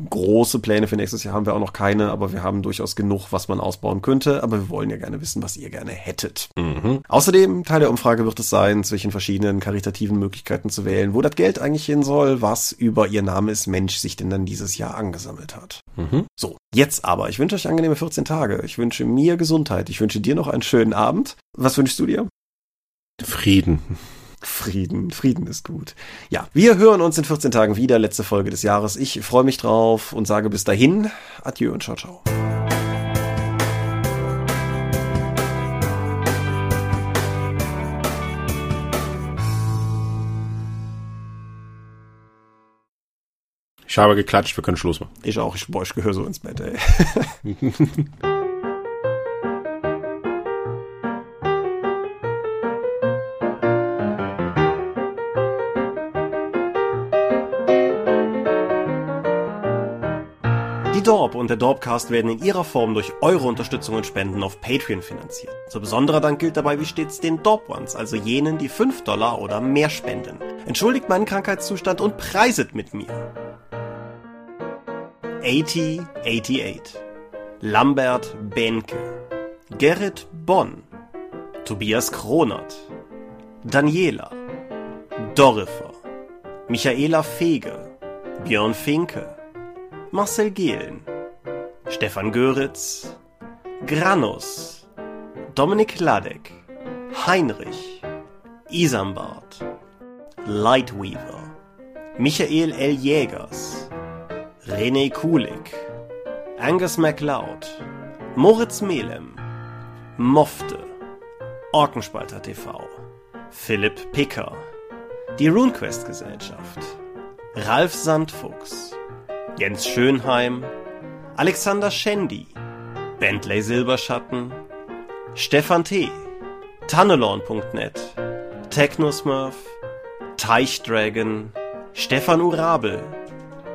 Große Pläne für nächstes Jahr haben wir auch noch keine, aber wir haben durchaus genug, was man ausbauen könnte, aber wir wollen ja gerne wissen, was ihr gerne hättet. Mhm. Außerdem, Teil der Umfrage wird es sein, zwischen verschiedenen karitativen Möglichkeiten zu wählen, wo das Geld eigentlich hin soll, was über ihr Name ist Mensch sich denn dann dieses Jahr angesammelt hat. Mhm. So, jetzt aber, ich wünsche euch angenehme 14 Tage. Ich wünsche mir Gesundheit. Ich wünsche dir noch einen schönen Abend. Was wünschst du dir? Frieden. Frieden, Frieden ist gut. Ja, wir hören uns in 14 Tagen wieder, letzte Folge des Jahres. Ich freue mich drauf und sage bis dahin, adieu und ciao, ciao. Ich habe geklatscht, wir können Schluss machen. Ich auch, ich, boah, ich gehöre so ins Bett, ey. Die Dorp und der Dorpcast werden in ihrer Form durch eure Unterstützung und Spenden auf Patreon finanziert. Zu besonderer Dank gilt dabei wie stets den Dorp Ones, also jenen, die 5 Dollar oder mehr spenden. Entschuldigt meinen Krankheitszustand und preiset mit mir. 8088 Lambert Benke Gerrit Bonn. Tobias Kronert. Daniela. Dorifer Michaela Fege. Björn Finke. Marcel Gehlen, Stefan Göritz, Granus, Dominik Ladek, Heinrich, Isambard, Lightweaver, Michael L. Jägers, René Kulik, Angus MacLeod, Moritz Melem, Mofte, Orkenspalter TV, Philipp Picker, die RuneQuest Gesellschaft, Ralf Sandfuchs, Jens Schönheim, Alexander Schendi, Bentley Silberschatten, Stefan T., Tannelorn.net, Technosmurf, Teichdragon, Stefan Urabel,